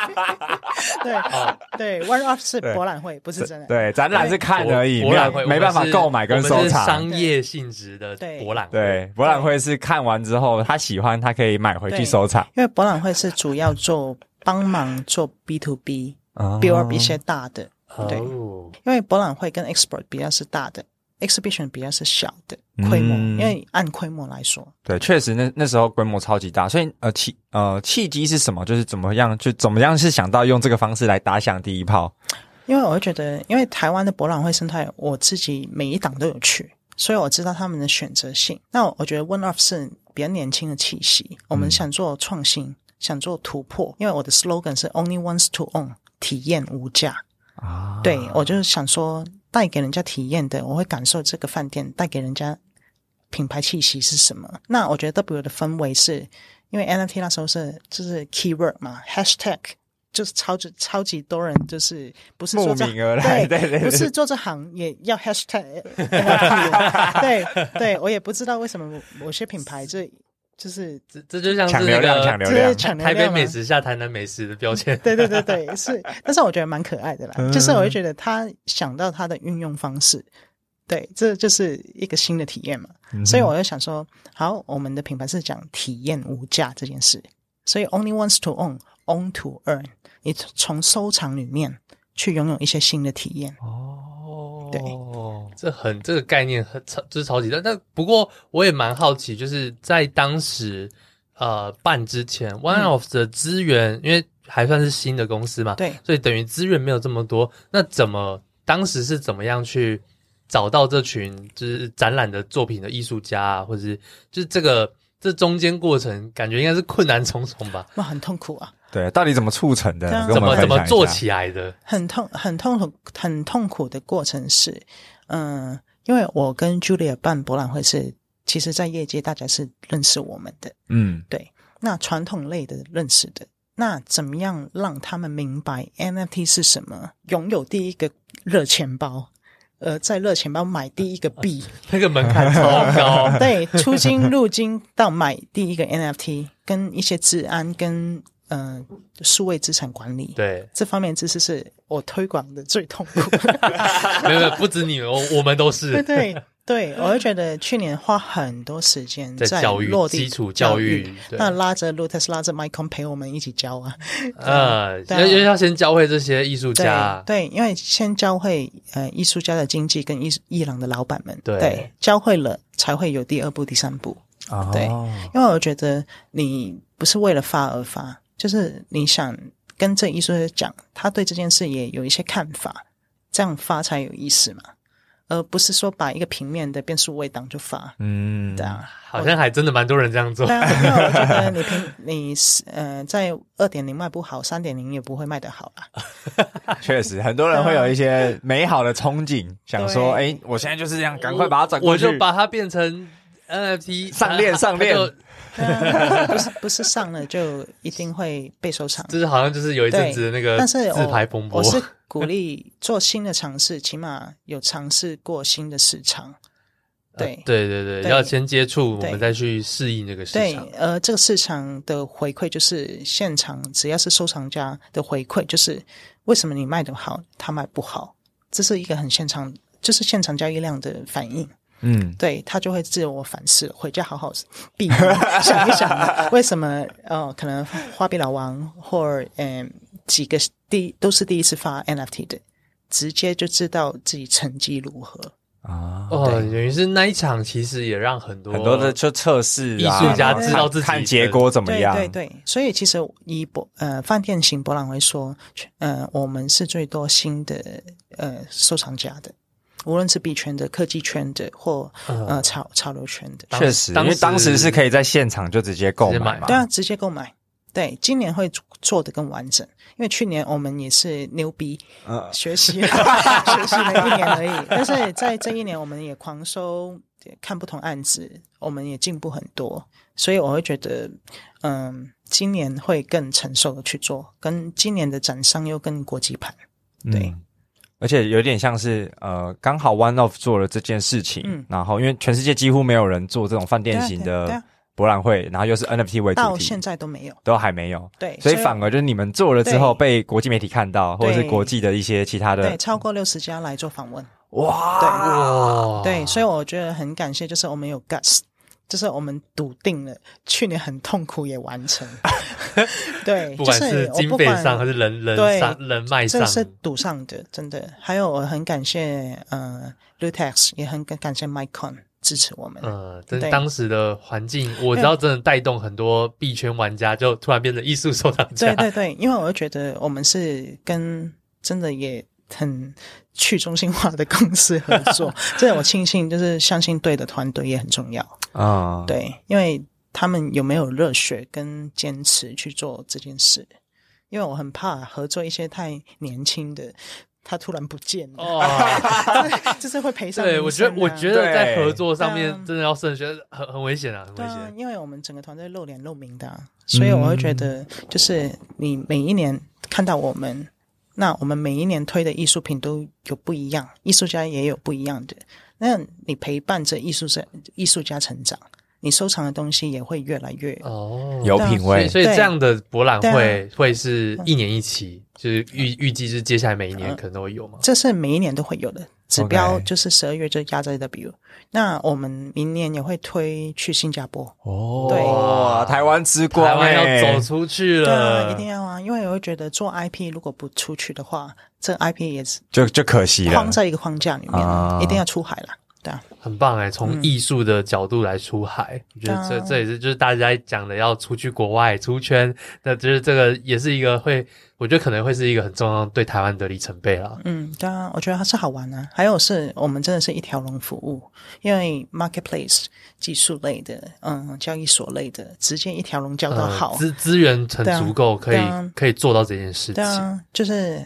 对，哦，对，One Off 是博览会，不是真的。对，展览是看而已，博览会没办法购买跟收藏，商业性质的博览会。对，博览会是看完之后他喜欢，他可以买回去收藏。因为博览会是主要做帮忙做 B to B，build up 一些大的，对，因为博览会跟 Export 比较是大的。Exhibition 比较是小的规模，嗯，因为按规模来说，对，确实那那时候规模超级大，所以呃契呃契机是什么？就是怎么样就怎么样是想到用这个方式来打响第一炮？因为我会觉得，因为台湾的博览会生态，我自己每一档都有去，所以我知道他们的选择性。那我觉得 One Off 是比较年轻的气息，我们想做创新，嗯，想做突破，因为我的 slogan 是 Only Ones to Own，体验无价啊。对，我就是想说。带给人家体验的，我会感受这个饭店带给人家品牌气息是什么。那我觉得 W 的氛围是因为 NFT 那时候是就是 keyword 嘛，hashtag 就是超级超级多人就是不是做这慕名而来，对对对，不是做这行也要 hashtag，对对，我也不知道为什么某些品牌这。就是这这就像是那个抢流量，抢台北美食下台南美食的标签。对对对对，是，但是我觉得蛮可爱的啦。嗯、就是我会觉得他想到他的运用方式，对，这就是一个新的体验嘛。嗯、所以我就想说，好，我们的品牌是讲体验无价这件事，所以 only wants to own，own to earn，你从收藏里面去拥有一些新的体验。哦，对。这很这个概念很超，就是超级大。但不过我也蛮好奇，就是在当时呃办之前，One of 的资源，因为还算是新的公司嘛，对，所以等于资源没有这么多。那怎么当时是怎么样去找到这群就是展览的作品的艺术家啊，或者是就是这个这中间过程感觉应该是困难重重吧？那，很痛苦啊！对，到底怎么促成的？啊、怎么怎么做起来的？很痛，很痛苦，很痛苦的过程是，嗯，因为我跟 Julia 办博览会是，其实在业界大家是认识我们的，嗯，对。那传统类的认识的，那怎么样让他们明白 NFT 是什么？拥有第一个热钱包。呃，在热钱包买第一个币，那个门槛超高。对，出金入金到买第一个 NFT，跟一些治安跟呃数位资产管理，对这方面知识是我推广的最痛苦。没有没有，不止你们，我我们都是。对对。对，我就觉得去年花很多时间在教育落地基础教育，那拉着 Lutex 拉着 Micon 陪我们一起教啊，呃，要要先教会这些艺术家，对，对，因为先教会呃艺术家的经济跟艺艺廊的老板们，对，对，教会了才会有第二步、第三步，哦，对，因为我觉得你不是为了发而发，就是你想跟这艺术家讲，他对这件事也有一些看法，这样发才有意思嘛。而不是说把一个平面的变数位档就发，嗯，对啊，好像还真的蛮多人这样做。对啊，因为我觉得你平 你呃在二点零卖不好，三点零也不会卖得好啦。确实，很多人会有一些美好的憧憬，想说，哎，我现在就是这样，赶快把它转过去，我就把它变成 NFT 上链上链。不是不是上了就一定会被收藏，就是好像就是有一阵子的那个但是自拍风波。我是鼓励做新的尝试，起码有尝试过新的市场。对、呃、对对对，要先接触，我们再去适应这个市场。对，呃，这个市场的回馈就是现场，只要是收藏家的回馈，就是为什么你卖的好，他卖不好，这是一个很现场，就是现场交易量的反应。嗯，对，他就会自我反思，回家好好闭想一想，为什么呃？可能花臂老王或嗯几个第都是第一次发 NFT 的，直接就知道自己成绩如何啊？哦，等于是那一场其实也让很多很多的就测试艺术家知道自己看结果怎么样？对对对，所以其实以博呃饭店型博览会说，呃，我们是最多新的呃收藏家的。无论是币圈的、科技圈的，或呃潮潮流圈的，确实，因为当时是可以在现场就直接购买嘛。对啊，直接购买。对，今年会做的更完整，因为去年我们也是牛逼，呃，学习 学习了一年而已。但是在这一年，我们也狂收，看不同案子，我们也进步很多。所以我会觉得，嗯，今年会更成熟的去做，跟今年的展商又更国际盘，对。嗯而且有点像是呃，刚好 One Off 做了这件事情，嗯，然后因为全世界几乎没有人做这种饭店型的博览会，然后又是 NFT 为主题，到现在都没有，都还没有，对，所以反而就是你们做了之后被国际媒体看到，或者是国际的一些其他的，对，超过六十家来做访问，哇，对。哇，对，所以我觉得很感谢，就是我们有 guts。就是我们笃定了，去年很痛苦也完成。对，不管是经费上还是人人上人脉上，这是赌上的，真的。还有我很感谢呃 Lutex，也很感谢 Micon 支持我们。呃，真当时的环境，我知道真的带动很多币圈玩家，就突然变成艺术收藏家。对对对，因为我觉得我们是跟真的也很。去中心化的公司合作，这我庆幸，就是相信对的团队也很重要啊。Uh, 对，因为他们有没有热血跟坚持去做这件事？因为我很怕合作一些太年轻的，他突然不见了，哦，就是会赔上，啊。对，我觉得，我觉得在合作上面真的要慎选，很很危险啊，很危险，啊。因为我们整个团队露脸露名的，啊，所以我会觉得，就是你每一年看到我们。那我们每一年推的艺术品都有不一样，艺术家也有不一样的。那你陪伴着艺术家艺术家成长，你收藏的东西也会越来越哦。有品味。所以这样的博览会会是一年一期，就是预预计是接下来每一年可能都会有吗？这是每一年都会有的。指标就是十二月就压在 W，那我们明年也会推去新加坡。哦，对，台湾之光，台湾要走出去了，对啊，一定要啊，因为我会觉得做 IP 如果不出去的话，这 IP 也是就就可惜了，框在一个框架里面，一定要出海了。对啊，很棒哎！从艺术的角度来出海，我觉得这这也是就是大家讲的要出去国外出圈，那就是这个也是一个会，我觉得可能会是一个很重要对台湾的里程碑啦。嗯，对啊，我觉得它是好玩啊。还有是我们真的是一条龙服务，因为 marketplace 技术类的，嗯，交易所类的，直接一条龙交到好，资资源很足够，可以可以做到这件事情。对啊，就是。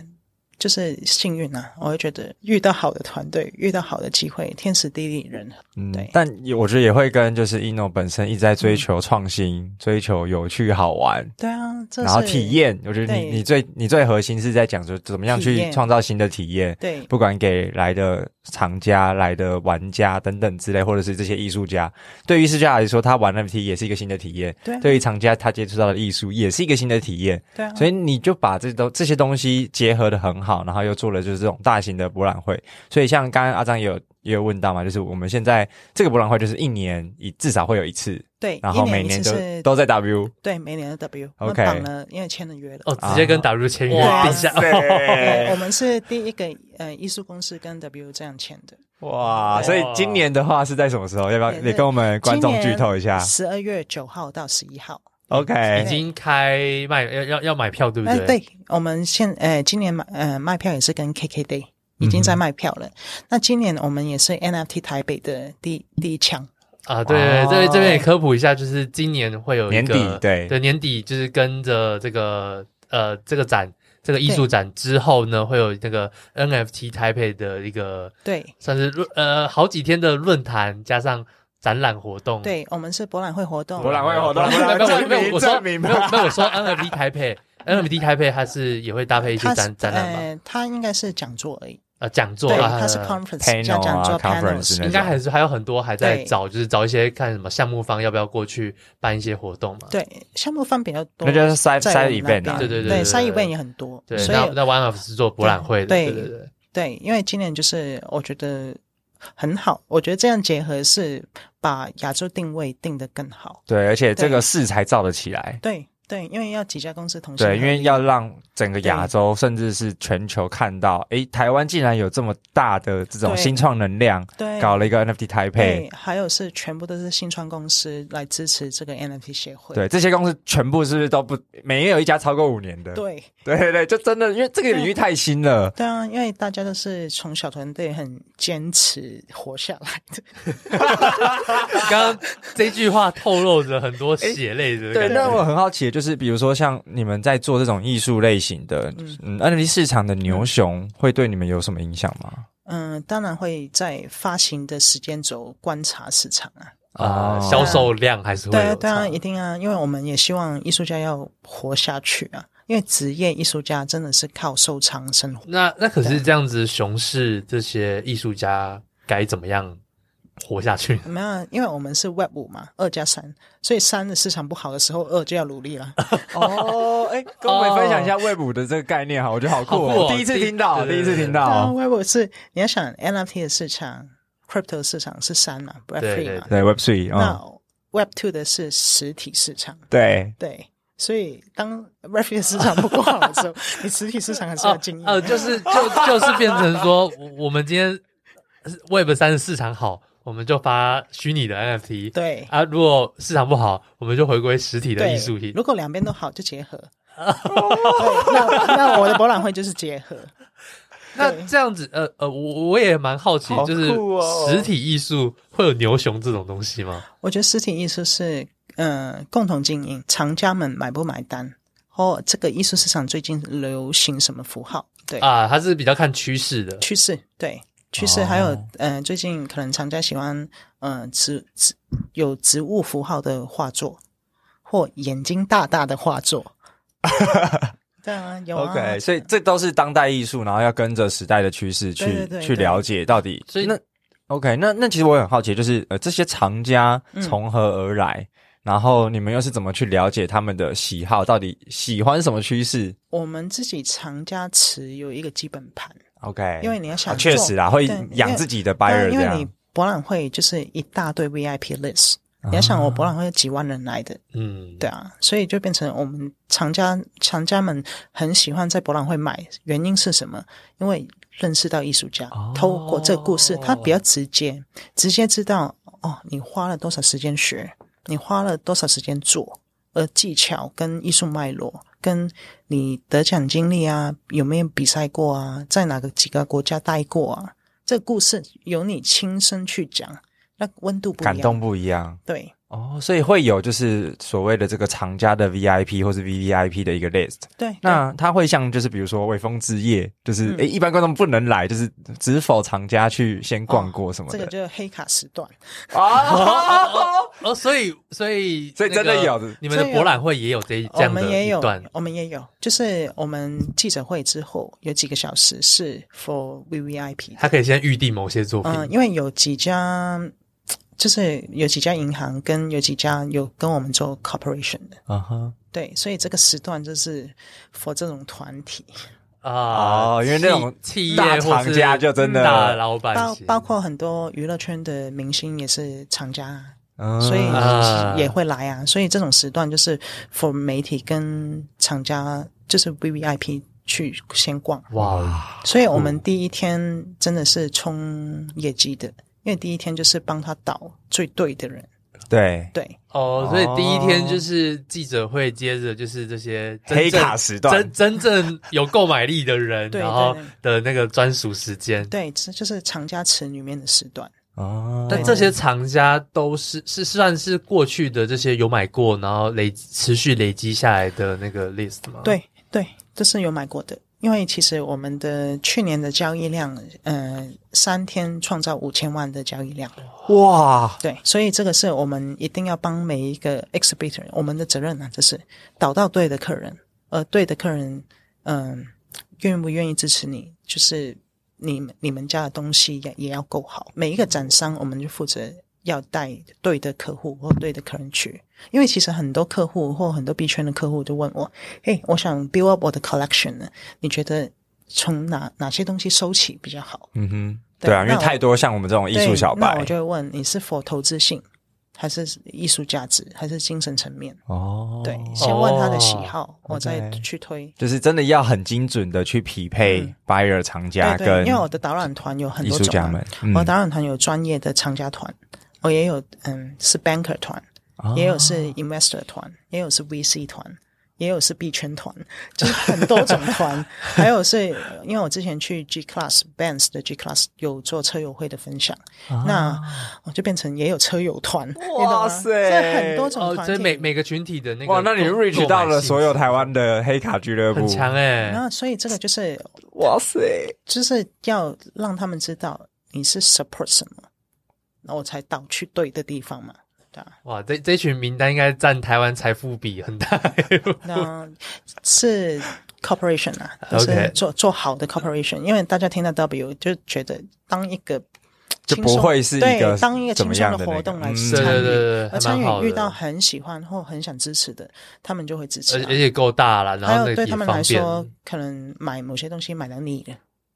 就是幸运啊！我会觉得遇到好的团队，遇到好的机会，天时地利人和。嗯，对。但我觉得也会跟就是 ino 本身一直在追求创新，嗯、追求有趣好玩。对啊，然后体验，我觉得你你最你最核心是在讲说怎么样去创造新的体验。对，不管给来的厂家、来的玩家等等之类，或者是这些艺术家，对于艺术家来说，他玩 NFT 也是一个新的体验。对，对于厂家，他接触到的艺术也是一个新的体验。对啊，所以你就把这都这些东西结合的很好。好，然后又做了就是这种大型的博览会，所以像刚刚阿张也有也有问到嘛，就是我们现在这个博览会就是一年一至少会有一次，对，然后每年都都在 W，对，每年的 W，OK，绑了，因为签了约了，哦，直接跟 W 签约定下，对，我们是第一个呃艺术公司跟 W 这样签的，哇，所以今年的话是在什么时候？要不要也跟我们观众剧透一下？十二月九号到十一号。OK，已经开卖要要要买票，对不对？呃、对，我们现呃今年买呃卖票也是跟 KKday 已经在卖票了。嗯、那今年我们也是 NFT 台北的第第一枪啊！对，对、这这边也科普一下，就是今年会有一个年底对对年底，就是跟着这个呃这个展这个艺术展之后呢，会有那个 NFT 台北的一个对，算是论呃好几天的论坛加上。展览活动，对，我们是博览会活动，博览会活动。没有没有没有，我说没有没有，我说 NFT 台配，NFT 台配它是也会搭配一些展展览吗？它应该是讲座而已。呃，讲座啊，它是 conference，叫讲座 conference，应该还是还有很多还在找，就是找一些看什么项目方要不要过去办一些活动嘛。对，项目方比较多，那就是 side side event 啊，对对对对，side event 也很多。对，那那 One of 是做博览会的，对对对对，因为今年就是我觉得。很好，我觉得这样结合是把亚洲定位定得更好。对，而且这个势才造得起来。对。对，因为要几家公司同时。对，因为要让整个亚洲甚至是全球看到，哎，台湾竟然有这么大的这种新创能量，对，搞了一个 NFT 台北。还有是全部都是新创公司来支持这个 NFT 协会。对，这些公司全部是不是都不，没有一家超过五年的？对，对对对，就真的因为这个领域太新了。对啊，因为大家都是从小团队很坚持活下来的。刚刚这句话透露着很多血泪的。对，那我很好奇。就是比如说，像你们在做这种艺术类型的，嗯，NFT 市场的牛熊会对你们有什么影响吗？嗯，当然会在发行的时间轴观察市场啊，啊，销售量还是会有。对，当然一定啊，因为我们也希望艺术家要活下去啊，因为职业艺术家真的是靠收藏生活。那那可是这样子，熊市这些艺术家该怎么样？活下去没有，因为我们是 Web 五嘛，二加三，所以三的市场不好的时候，二就要努力了。哦，哎，跟我们分享一下 Web 五的这个概念哈，我觉得好酷哦，第一次听到，第一次听到。Web 五是你要想 NFT 的市场，Crypto 市场是三嘛，Web three 嘛，对 Web three。那 Web two 的是实体市场，对对，所以当 Web three 市场不够好的时候，你实体市场还是要经营。呃，就是就就是变成说，我们今天 Web 三的市场好。我们就发虚拟的 NFT，对啊，如果市场不好，我们就回归实体的艺术品。如果两边都好，就结合。那那我的博览会就是结合。那这样子，呃呃，我我也蛮好奇，就是实体艺术会有牛熊这种东西吗？我觉得实体艺术是嗯、呃、共同经营，厂家们买不买单，或这个艺术市场最近流行什么符号？对啊，它是比较看趋势的趋势，对。趋势还有，嗯、呃，最近可能厂家喜欢，嗯、呃，植植有植物符号的画作，或眼睛大大的画作。对啊，有啊。OK，所以这都是当代艺术，然后要跟着时代的趋势去对对对对去了解到底。所以那 OK，那那其实我很好奇，就是呃，这些藏家从何而来？嗯、然后你们又是怎么去了解他们的喜好？到底喜欢什么趋势？我们自己藏家持有一个基本盘。OK，因为你要想，确实啊，会养自己的 buyer 这样。因为你博览会就是一大堆 VIP list，你要想，我博览会有几万人来的，嗯，对啊，所以就变成我们藏家藏家们很喜欢在博览会买，原因是什么？因为认识到艺术家，哦、透过这个故事，他比较直接，直接知道哦，你花了多少时间学，你花了多少时间做，而技巧跟艺术脉络，跟你得奖经历啊，有没有比赛过啊，在哪个几个国家待过啊？这个故事由你亲身去讲。那温度不一样，感动不一样，对哦，所以会有就是所谓的这个藏家的 VIP 或是 VVIP 的一个 list。对，那他会像就是比如说微风之夜，就是诶、嗯、一般观众不能来，就是只否藏家去先逛过什么的。哦、这个就是黑卡时段啊 哦，哦，所以所以所以真的有的，你们的博览会也有这一这样的一段，我们也有，我们也有，就是我们记者会之后有几个小时是 for VVIP，他可以先预定某些作品，嗯，因为有几家。就是有几家银行跟有几家有跟我们做 cooperation 的，啊哈、uh，huh. 对，所以这个时段就是 for 这种团体啊，uh, 因为那种企业大藏家就真的大老板，包包括很多娱乐圈的明星也是厂家，uh, 所以也会来啊。所以这种时段就是 for 媒体跟厂家，就是 VVIP 去先逛哇。所以我们第一天真的是冲业绩的。因为第一天就是帮他导最对的人，对。对。哦，所以第一天就是记者会，接着就是这些黑卡时段，真真正有购买力的人，然后的那个专属时间，对，这就是藏家池里面的时段。哦。但这些藏家都是是算是过去的这些有买过，然后累持续累积下来的那个 list 吗？对对，这是有买过的。因为其实我们的去年的交易量，呃，三天创造五千万的交易量，哇！对，所以这个是我们一定要帮每一个 exhibitor，我们的责任呢，就是导到对的客人，而对的客人，嗯、呃，愿不愿意支持你，就是你你们家的东西也也要够好，每一个展商我们就负责。要带对的客户或对的客人去，因为其实很多客户或很多币圈的客户就问我：“嘿，我想 build up 我的 collection 呢？你觉得从哪哪些东西收起比较好？”嗯哼，对，对啊，因为太多像我们这种艺术小白，那我就会问你是否投资性，还是艺术价值，还是精神层面？哦，对，先问他的喜好，哦、我再去推。就是真的要很精准的去匹配 buyer 藏家跟、嗯、因为我的导览团有很多种、啊，艺术家们嗯、我导览团有专业的藏家团。我也有，嗯，是 banker 团，哦、也有是 investor 团，也有是 VC 团，也有是币圈团，就是很多种团。还有是因为我之前去 G Class BANS 的 G Class 有做车友会的分享，哦、那我就变成也有车友团。哇塞，这很多种团，所以每每个群体的那个哇，那你 reach 到了所有台湾的黑卡俱乐部，很强哎。那所以这个就是哇塞，就是要让他们知道你是 support 什么。那我才导去对的地方嘛，对啊。哇，这这群名单应该占台湾财富比很大。那是 corporation 啊，就是做做好的 corporation，因为大家听到 W 就觉得当一个就不会是一个对当一个轻松的活动来参与，对对对，而参与遇到很喜欢或很想支持的，他们就会支持，而且够大了，然后对他们来说，可能买某些东西买到腻了。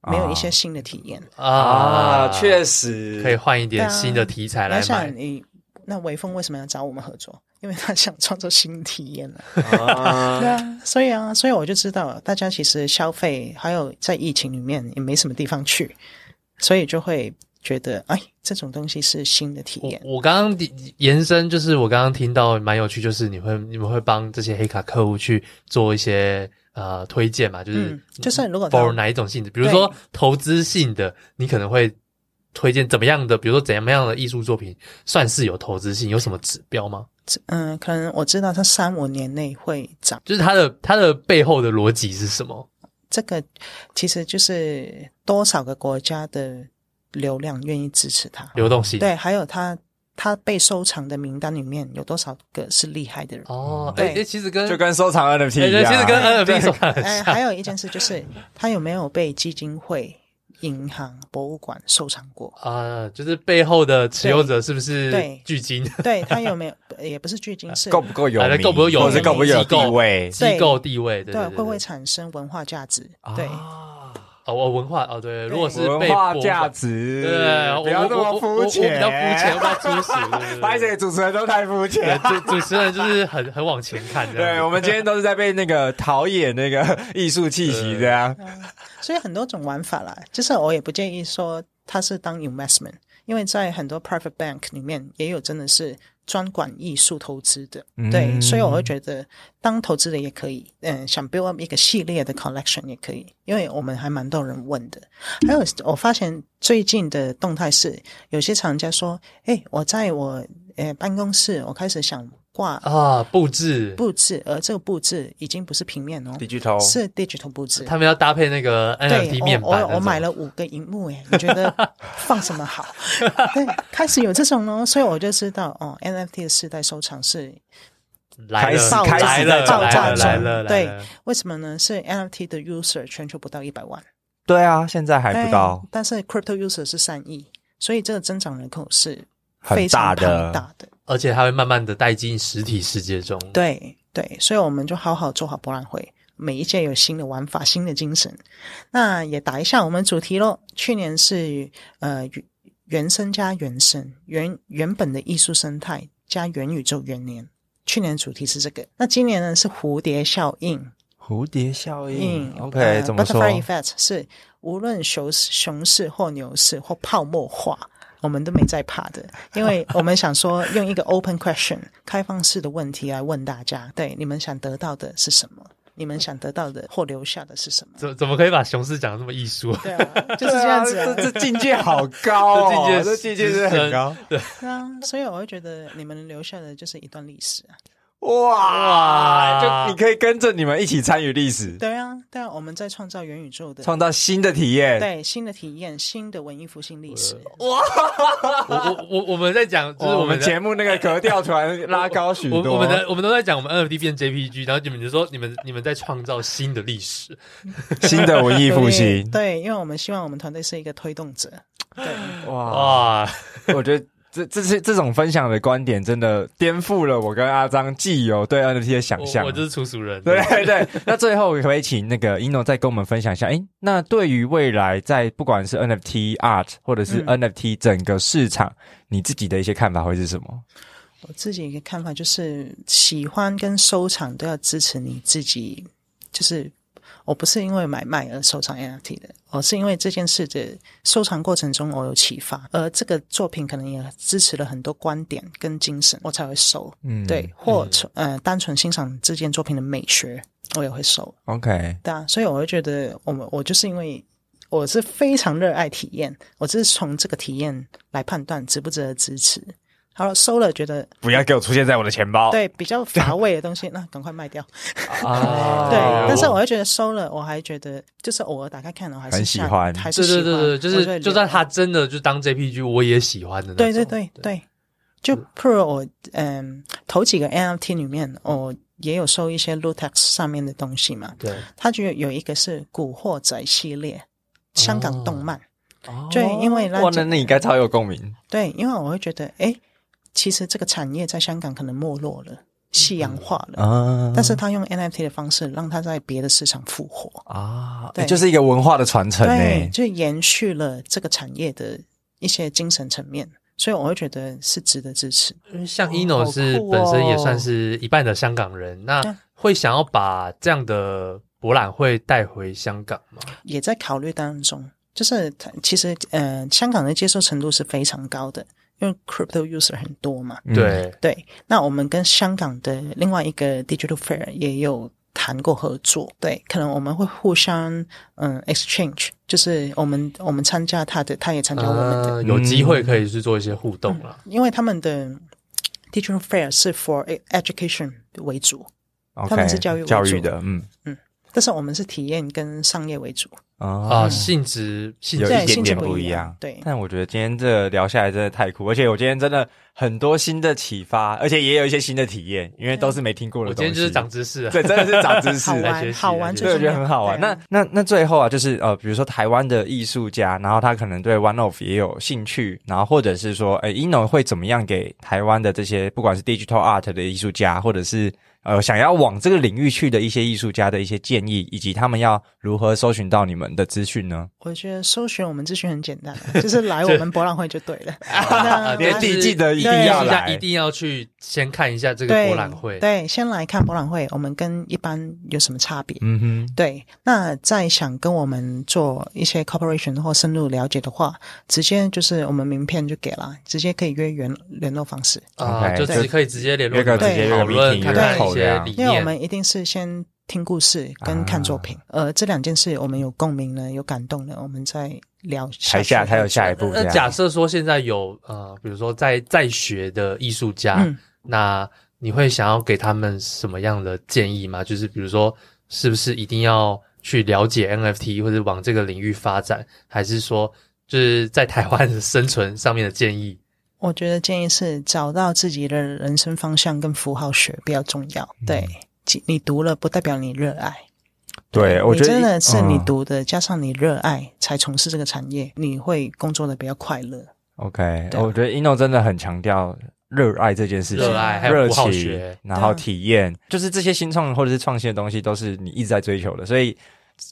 没有一些新的体验啊，确实可以换一点新的题材来买。你那微风为什么要找我们合作？因为他想创造新体验了。啊，对啊，所以啊，所以我就知道，大家其实消费还有在疫情里面也没什么地方去，所以就会觉得，哎，这种东西是新的体验。我刚刚延伸就是我刚刚听到蛮有趣，就是你会你们会帮这些黑卡客户去做一些。呃，推荐嘛，就是、嗯、就算如果 for 哪一种性质，比如说投资性的，你可能会推荐怎么样的？比如说怎样样的艺术作品算是有投资性？有什么指标吗？嗯，可能我知道它三五年内会涨，就是它的它的背后的逻辑是什么？这个其实就是多少个国家的流量愿意支持它，流动性对，还有它。他被收藏的名单里面有多少个是厉害的人？哦，对，欸、其实跟就跟收藏 NFT 一样，其实跟 NFT 收藏。哎，还有一件事就是，他有没有被基金会、银行、博物馆收藏过？啊，就是背后的持有者是不是巨金？对，对他有没有？也不是巨金，是够不够有名？够不够有名？是够不够有地位？机构地位，对，会不会产生文化价值？对。哦，我文化哦，对，如果是文化价值，对，不要那么肤浅，比较肤浅，不要粗俗。发现 主持人都太肤浅，主主持人就是很很往前看的。对，我们今天都是在被那个陶冶那个艺术气息这样。所以很多种玩法啦，就是我也不建议说它是当 investment，因为在很多 private bank 里面也有真的是。专管艺术投资的，对，嗯、所以我会觉得当投资的也可以，嗯，想 build up 一个系列的 collection 也可以，因为我们还蛮多人问的。还有，我发现最近的动态是，有些厂家说，诶，我在我呃办公室，我开始想。挂啊，布置布置，而这个布置已经不是平面哦，digital 是 digital 布置。他们要搭配那个 NFT 面板。我我，我买了五个荧幕，诶，你觉得放什么好？对，开始有这种哦，所以我就知道哦，NFT 的世代收藏是来了，爆炸来了，爆炸中。来了，对，为什么呢？是 NFT 的 user 全球不到一百万。对啊，现在还不到。但是 crypto user 是三亿，所以这个增长人口是非常庞大的。而且它会慢慢的带进实体世界中。对对，所以我们就好好做好博览会，每一届有新的玩法、新的精神。那也打一下我们主题喽。去年是呃原生加原生，原原本的艺术生态加元宇宙元年。去年主题是这个。那今年呢是蝴蝶效应。蝴蝶效应。嗯、OK，怎么说？Butterfly Effect 是无论熊熊市或牛市或泡沫化。我们都没在怕的，因为我们想说用一个 open question 开放式的问题来问大家，对，你们想得到的是什么？你们想得到的或留下的是什么？怎怎么可以把熊市讲的那么艺术？对啊，就是这样子啊，这 这境界好高哦，这境界这境界是很高，对啊，所以我会觉得你们留下的就是一段历史啊。哇！就你可以跟着你们一起参与历史。对啊，对啊，我们在创造元宇宙的，创造新的体验。对，新的体验，新的文艺复兴历史。哇！我我我我们在讲，就是我们节目那个格调突然拉高许多。我们的我们都在讲我们 NFT 变 JPG，然后你们就说你们你们在创造新的历史，新的文艺复兴。对，因为我们希望我们团队是一个推动者。对，哇哇！我觉得。这这是这种分享的观点，真的颠覆了我跟阿张既有对 NFT 的想象。我就是粗俗人。对对对。那最后可不可以请那个 Eno 再跟我们分享一下？诶，那对于未来在不管是 NFT art 或者是 NFT 整个市场，嗯、你自己的一些看法会是什么？我自己一个看法就是，喜欢跟收藏都要支持你自己，就是。我不是因为买卖而收藏 NFT 的，我是因为这件事的收藏过程中我有启发，而这个作品可能也支持了很多观点跟精神，我才会收。嗯，对，或呃单纯欣赏这件作品的美学，我也会收。OK，对啊，所以我会觉得我们我就是因为我是非常热爱体验，我只是从这个体验来判断值不值得支持。好了，收了，觉得不要给我出现在我的钱包。对，比较乏味的东西，那赶快卖掉。啊，对，但是我会觉得收了，我还觉得就是偶尔打开看的话，还是很喜欢，还是喜欢。对对对，就是就算他真的就当 JPG，我也喜欢的。对对对对，就 Pro 我嗯，头几个 NFT 里面，我也有收一些 Lootex 上面的东西嘛。对，他觉得有一个是《古惑仔》系列，香港动漫。哦，对，因为那那你应该超有共鸣。对，因为我会觉得，诶。其实这个产业在香港可能没落了，夕阳化了，嗯、但是他用 NFT 的方式让他在别的市场复活。啊，对，就是一个文化的传承，对，就延续了这个产业的一些精神层面，所以我会觉得是值得支持。像 Eno 是本身也算是一半的香港人，哦、那会想要把这样的博览会带回香港吗？也在考虑当中，就是其实呃，香港的接受程度是非常高的。因为 crypto user 很多嘛，对。对，那我们跟香港的另外一个 digital fair 也有谈过合作，对，可能我们会互相嗯 exchange，就是我们我们参加他的，他也参加我们的，呃、有机会可以去做一些互动了，嗯。因为他们的 digital fair 是 for education 为主，okay, 他们是教育为主。教育的，嗯。嗯，但是我们是体验跟商业为主。啊，性质性质有一点点不一样，对。但我觉得今天这聊下来真的太酷，而且我今天真的很多新的启发，而且也有一些新的体验，因为都是没听过的东西。我今天就是长知识，对，真的是长知识，好玩，好玩，对，我觉得很好玩。那那那最后啊，就是呃，比如说台湾的艺术家，然后他可能对 One-off 也有兴趣，然后或者是说，诶，Eno 会怎么样给台湾的这些不管是 Digital Art 的艺术家，或者是呃想要往这个领域去的一些艺术家的一些建议，以及他们要如何搜寻到你们的资讯呢？我觉得搜寻我们资讯很简单，就是来我们博览会就对了。年底记得一定要来，一定要去先看一下这个博览会对。对，先来看博览会，我们跟一般有什么差别？嗯哼，对。那再想跟我们做一些 cooperation 或深入了解的话，直接就是我们名片就给了，直接可以约联联络方式啊，okay, 就直可以直接联络，对，直接讨论看看一些理念。因为我们一定是先听故事跟看作品，啊、呃，这两件事我们有共鸣呢，有感动呢，我们再聊下。台下还有下一步。那假设说现在有呃，比如说在在学的艺术家，嗯、那你会想要给他们什么样的建议吗？就是比如说，是不是一定要去了解 NFT 或者往这个领域发展，还是说就是在台湾的生存上面的建议？我觉得建议是找到自己的人生方向跟符号学比较重要。对，嗯、你读了不代表你热爱。对，我觉得真的是你读的，嗯、加上你热爱，才从事这个产业，你会工作的比较快乐。OK，我觉得 Eno 真的很强调热爱这件事情，热爱还有热情，然后体验，就是这些新创或者是创新的东西，都是你一直在追求的，所以。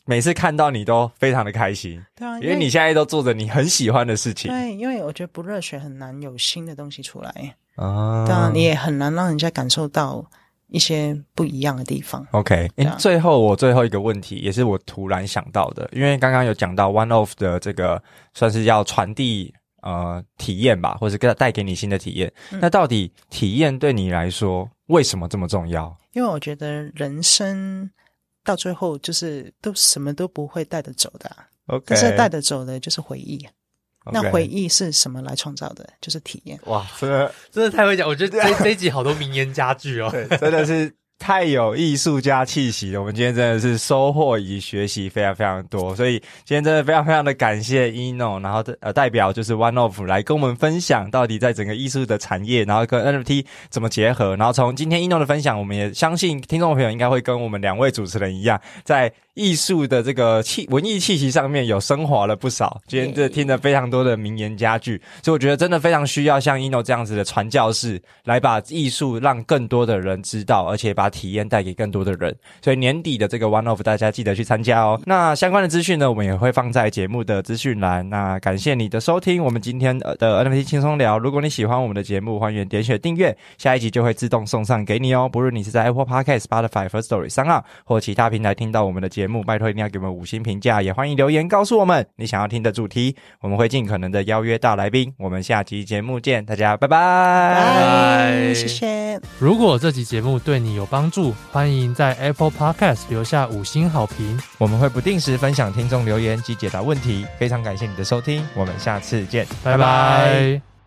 每次看到你都非常的开心，对啊，因为，因为你现在都做着你很喜欢的事情。对，因为我觉得不热血很难有新的东西出来啊。对啊，你也很难让人家感受到一些不一样的地方。OK，啊，最后我最后一个问题也是我突然想到的，因为刚刚有讲到 One Off 的这个算是要传递呃体验吧，或者给带给你新的体验。嗯，那到底体验对你来说为什么这么重要？因为我觉得人生。到最后就是都什么都不会带得走的，OK，但是带得走的就是回忆。那回忆是什么来创造的？就是体验。哇，真的真的太会讲，我觉得这 这一集好多名言佳句哦，对，真的是。太有艺术家气息了，我们今天真的是收获以及学习非常非常多，所以今天真的非常非常的感谢 Eno，然后呃代表就是 One of 来跟我们分享到底在整个艺术的产业，然后跟 NFT 怎么结合，然后从今天 Eno 的分享，我们也相信听众朋友应该会跟我们两位主持人一样，在艺术的这个气文艺气息上面有升华了不少。今天这听了非常多的名言佳句，所以我觉得真的非常需要像 Eno 这样子的传教士，来把艺术让更多的人知道，而且把体验带给更多的人。所以年底的这个 One Off，大家记得去参加哦。那相关的资讯呢，我们也会放在节目的资讯栏。那感谢你的收听，我们今天的 NFT 轻松聊。如果你喜欢我们的节目，欢迎点选订阅，下一集就会自动送上给你哦。不论你是在 Apple Podcast、Spotify、Firstory 上啊，或其他平台听到我们的节目。拜托一定要给我们五星评价，也欢迎留言告诉我们你想要听的主题，我们会尽可能的邀约大来宾。我们下期节目见，大家拜拜，拜拜，谢谢。如果这期节目对你有帮助，欢迎在 Apple Podcast 留下五星好评，我们会不定时分享听众留言及解答问题。非常感谢你的收听，我们下次见，拜拜。拜拜。